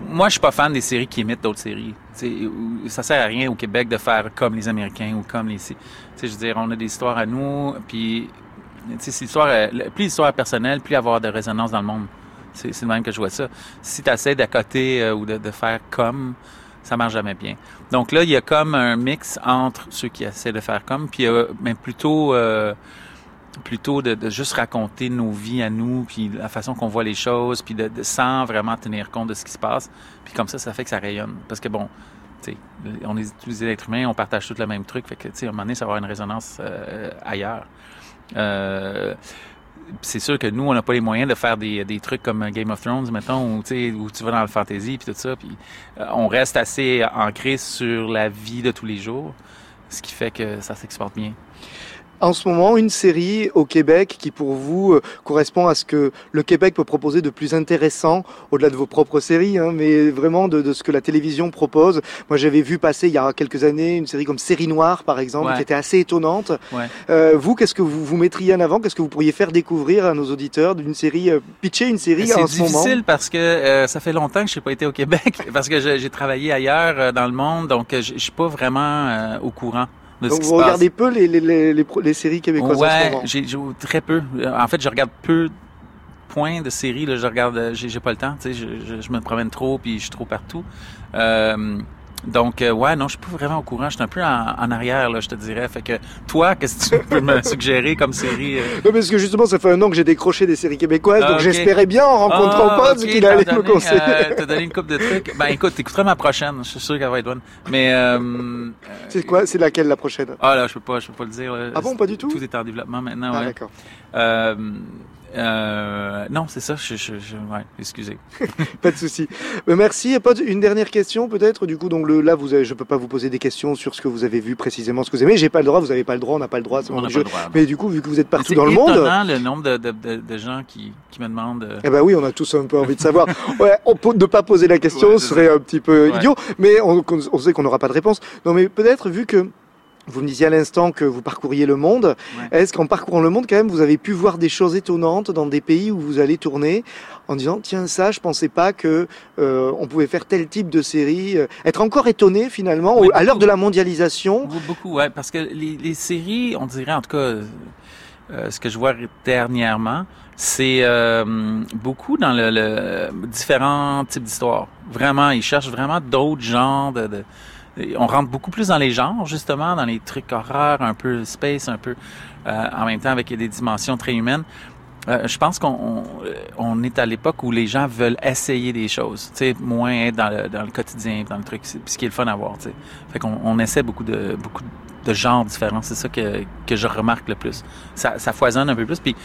Moi, je suis pas fan des séries qui imitent d'autres séries. Tu sais, où- ça sert à rien au Québec de faire comme les Américains ou comme les. Tu sais, je veux dire, on a des histoires à nous, puis c'est l'histoire. euh, Plus l'histoire est personnelle, plus avoir de résonance dans le monde. C'est c'est le même que je vois ça. Si tu essaies d'accoter euh, ou de, de faire comme, ça marche jamais bien. Donc là, il y a comme un mix entre ceux qui essaient de faire comme, puis euh, mais plutôt. Plutôt de, de juste raconter nos vies à nous, puis la façon qu'on voit les choses, puis de, de- sans vraiment tenir compte de ce qui se passe. Puis comme ça, ça fait que ça rayonne. Parce que bon, tu sais, on est tous des êtres humains, on partage tous le même truc, fait que tu sais, à un moment donné, ça va avoir une résonance euh, ailleurs. Euh, c'est sûr que nous, on n'a pas les moyens de faire des, des trucs comme Game of Thrones, mettons, où, où tu vas dans le fantasy puis tout ça. Puis euh, on reste assez ancré sur la vie de tous les jours, ce qui fait que ça s'exporte bien. En ce moment une série au Québec qui pour vous euh, correspond à ce que le Québec peut proposer de plus intéressant au-delà de vos propres séries, hein, mais vraiment de, de ce que la télévision propose. Moi j'avais vu passer il y a quelques années une série comme Série Noire par exemple Ouais. qui était assez étonnante. Ouais. Euh, vous qu'est-ce que vous vous mettriez en avant? Qu'est-ce que vous pourriez faire découvrir à nos auditeurs d'une série euh, pitcher une série en C'est ce moment? difficile parce que euh, ça fait longtemps que je n'ai pas été au Québec, parce que j'ai travaillé ailleurs dans le monde, donc je je suis pas vraiment au courant de ce Donc qui vous se passe. regardez peu les, les, les, les, séries québécoises Ouais, j'ai très peu. Euh, En fait, je regarde peu de points de séries. Là, je regarde, euh, j'ai j'ai pas le temps. Tu sais, je, je, je me promène trop puis je suis trop partout. Euh, donc, euh, ouais, non, je suis pas vraiment au courant. Je suis un peu en, en arrière, là, je te dirais. Fait que toi, qu'est-ce que tu peux me suggérer comme série euh? Non, parce que justement, ça fait un an que j'ai décroché des séries québécoises, Ah, donc ok. j'espérais bien en rencontrant Ah, Pod ok, qu'il allait me donné, conseiller. euh, T'as donné une coupe de trucs. Ben écoute, t'écouteras ma prochaine. Je suis sûr qu'elle va être bonne. Mais euh, C'est quoi? C'est laquelle la prochaine? Ah là, je peux pas, je peux pas le dire. là. Ah bon, pas du tout? Tout est en développement maintenant. Ah, ouais. d'accord. Euh, non, c'est ça. Je, je, je- ouais, excusez. Pas de souci. Merci. Pod, une dernière question peut-être. Du coup, donc le, là, vous avez, je peux pas vous poser des questions sur ce que vous avez vu précisément, ce que vous aimez. J'ai pas le droit. Vous avez pas le droit. On n'a pas le droit. On pas le droit. Mais du coup, vu que vous êtes partout dans le monde. étonnant, le nombre de, de, de, de gens qui, qui me demandent. euh, Eh ben oui, on a tous un peu envie de savoir. Ouais, on peut ne pas poser la question Ouais, serait un petit peu Ouais. idiot, mais on, on sait qu'on n'aura pas de réponse. Non, mais peut-être vu que vous me disiez à l'instant que vous parcouriez le monde, est-ce qu'en parcourant le monde, quand même, vous avez pu voir des choses étonnantes dans des pays où vous allez tourner, en disant tiens ça, je pensais pas que euh, on pouvait faire tel type de série, euh, être encore étonné finalement Oui, à l'heure de la mondialisation? Beaucoup, ouais, parce que les, les séries, on dirait en tout cas, euh, ce que je vois dernièrement, c'est euh, beaucoup dans le, le différents types d'histoires. Vraiment, ils cherchent vraiment d'autres genres de, de- on rentre beaucoup plus dans les genres, justement, dans les trucs horreurs, un peu space, un peu euh, en même temps avec des dimensions très humaines. Euh, je pense qu'on on, euh, est à l'époque où les gens veulent essayer des choses, tu sais, moins être dans le, dans le quotidien, dans le truc, ce qui est le fun à voir, tu sais. Fait qu'on on essaie beaucoup de beaucoup de genres différents, c'est ça que, que je remarque le plus. Ça, ça foisonne un peu plus, puis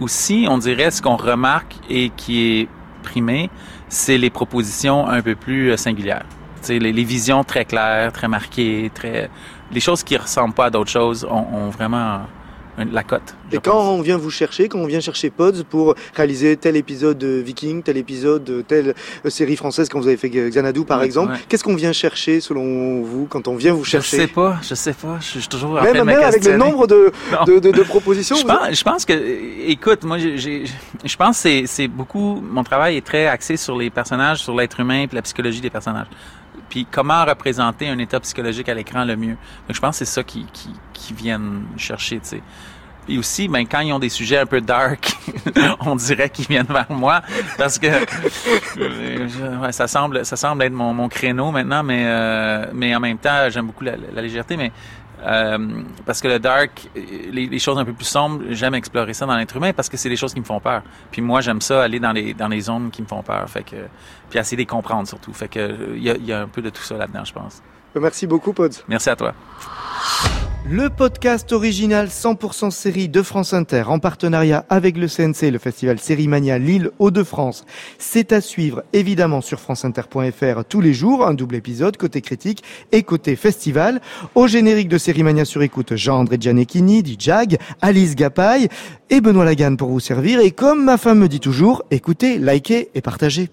aussi, on dirait ce qu'on remarque et qui est primé, c'est les propositions un peu plus euh, singulières. Les, les visions très claires, très marquées, très les choses qui ressemblent pas à d'autres choses ont, ont vraiment la cote. je Et quand on vient vous chercher, quand on vient chercher Pods pour réaliser tel épisode de Viking, tel épisode de telle euh, série française quand vous avez fait Xanadu par exemple, ouais. qu'est-ce qu'on vient chercher selon vous quand on vient vous Je chercher sais pas, je sais pas. Je suis toujours en Même, même avec le nombre de, de, de- de propositions Je vous- pense, je pense que, écoute, moi, je pense c'est- c'est beaucoup, mon travail est très axé sur les personnages, sur l'être humain, puis la psychologie des personnages. Puis comment représenter un état psychologique à l'écran le mieux? Donc, je pense que c'est ça qui, qui, qui viennent chercher, tu sais. Puis aussi, ben, quand ils ont des sujets un peu dark, on dirait qu'ils viennent vers moi parce que euh, ouais, ça semble, ça semble être mon, mon créneau maintenant, mais euh, mais en même temps, j'aime beaucoup la, la légèreté, mais euh, parce que le dark, les, choses un peu plus sombres, j'aime explorer ça dans l'être humain parce que c'est des choses qui me font peur. Puis moi, j'aime ça aller dans les dans les zones qui me font peur, fait que puis essayer de les comprendre surtout. Fait que euh, il y a, y a un peu de tout ça là-dedans, je pense. Merci beaucoup Pods. Merci à toi. Le podcast original 100% série de France Inter en partenariat avec le CNC, le festival Série Mania Lille Hauts-de-France. C'est à suivre évidemment sur franceinter.fr tous les jours, un double épisode côté critique et côté festival. Au générique de Série Mania sur écoute, Jean-André Gianecchini, dit Jag, Alice Gapaille et Benoît Lagan pour vous servir. Et comme ma femme me dit toujours, écoutez, likez et partagez.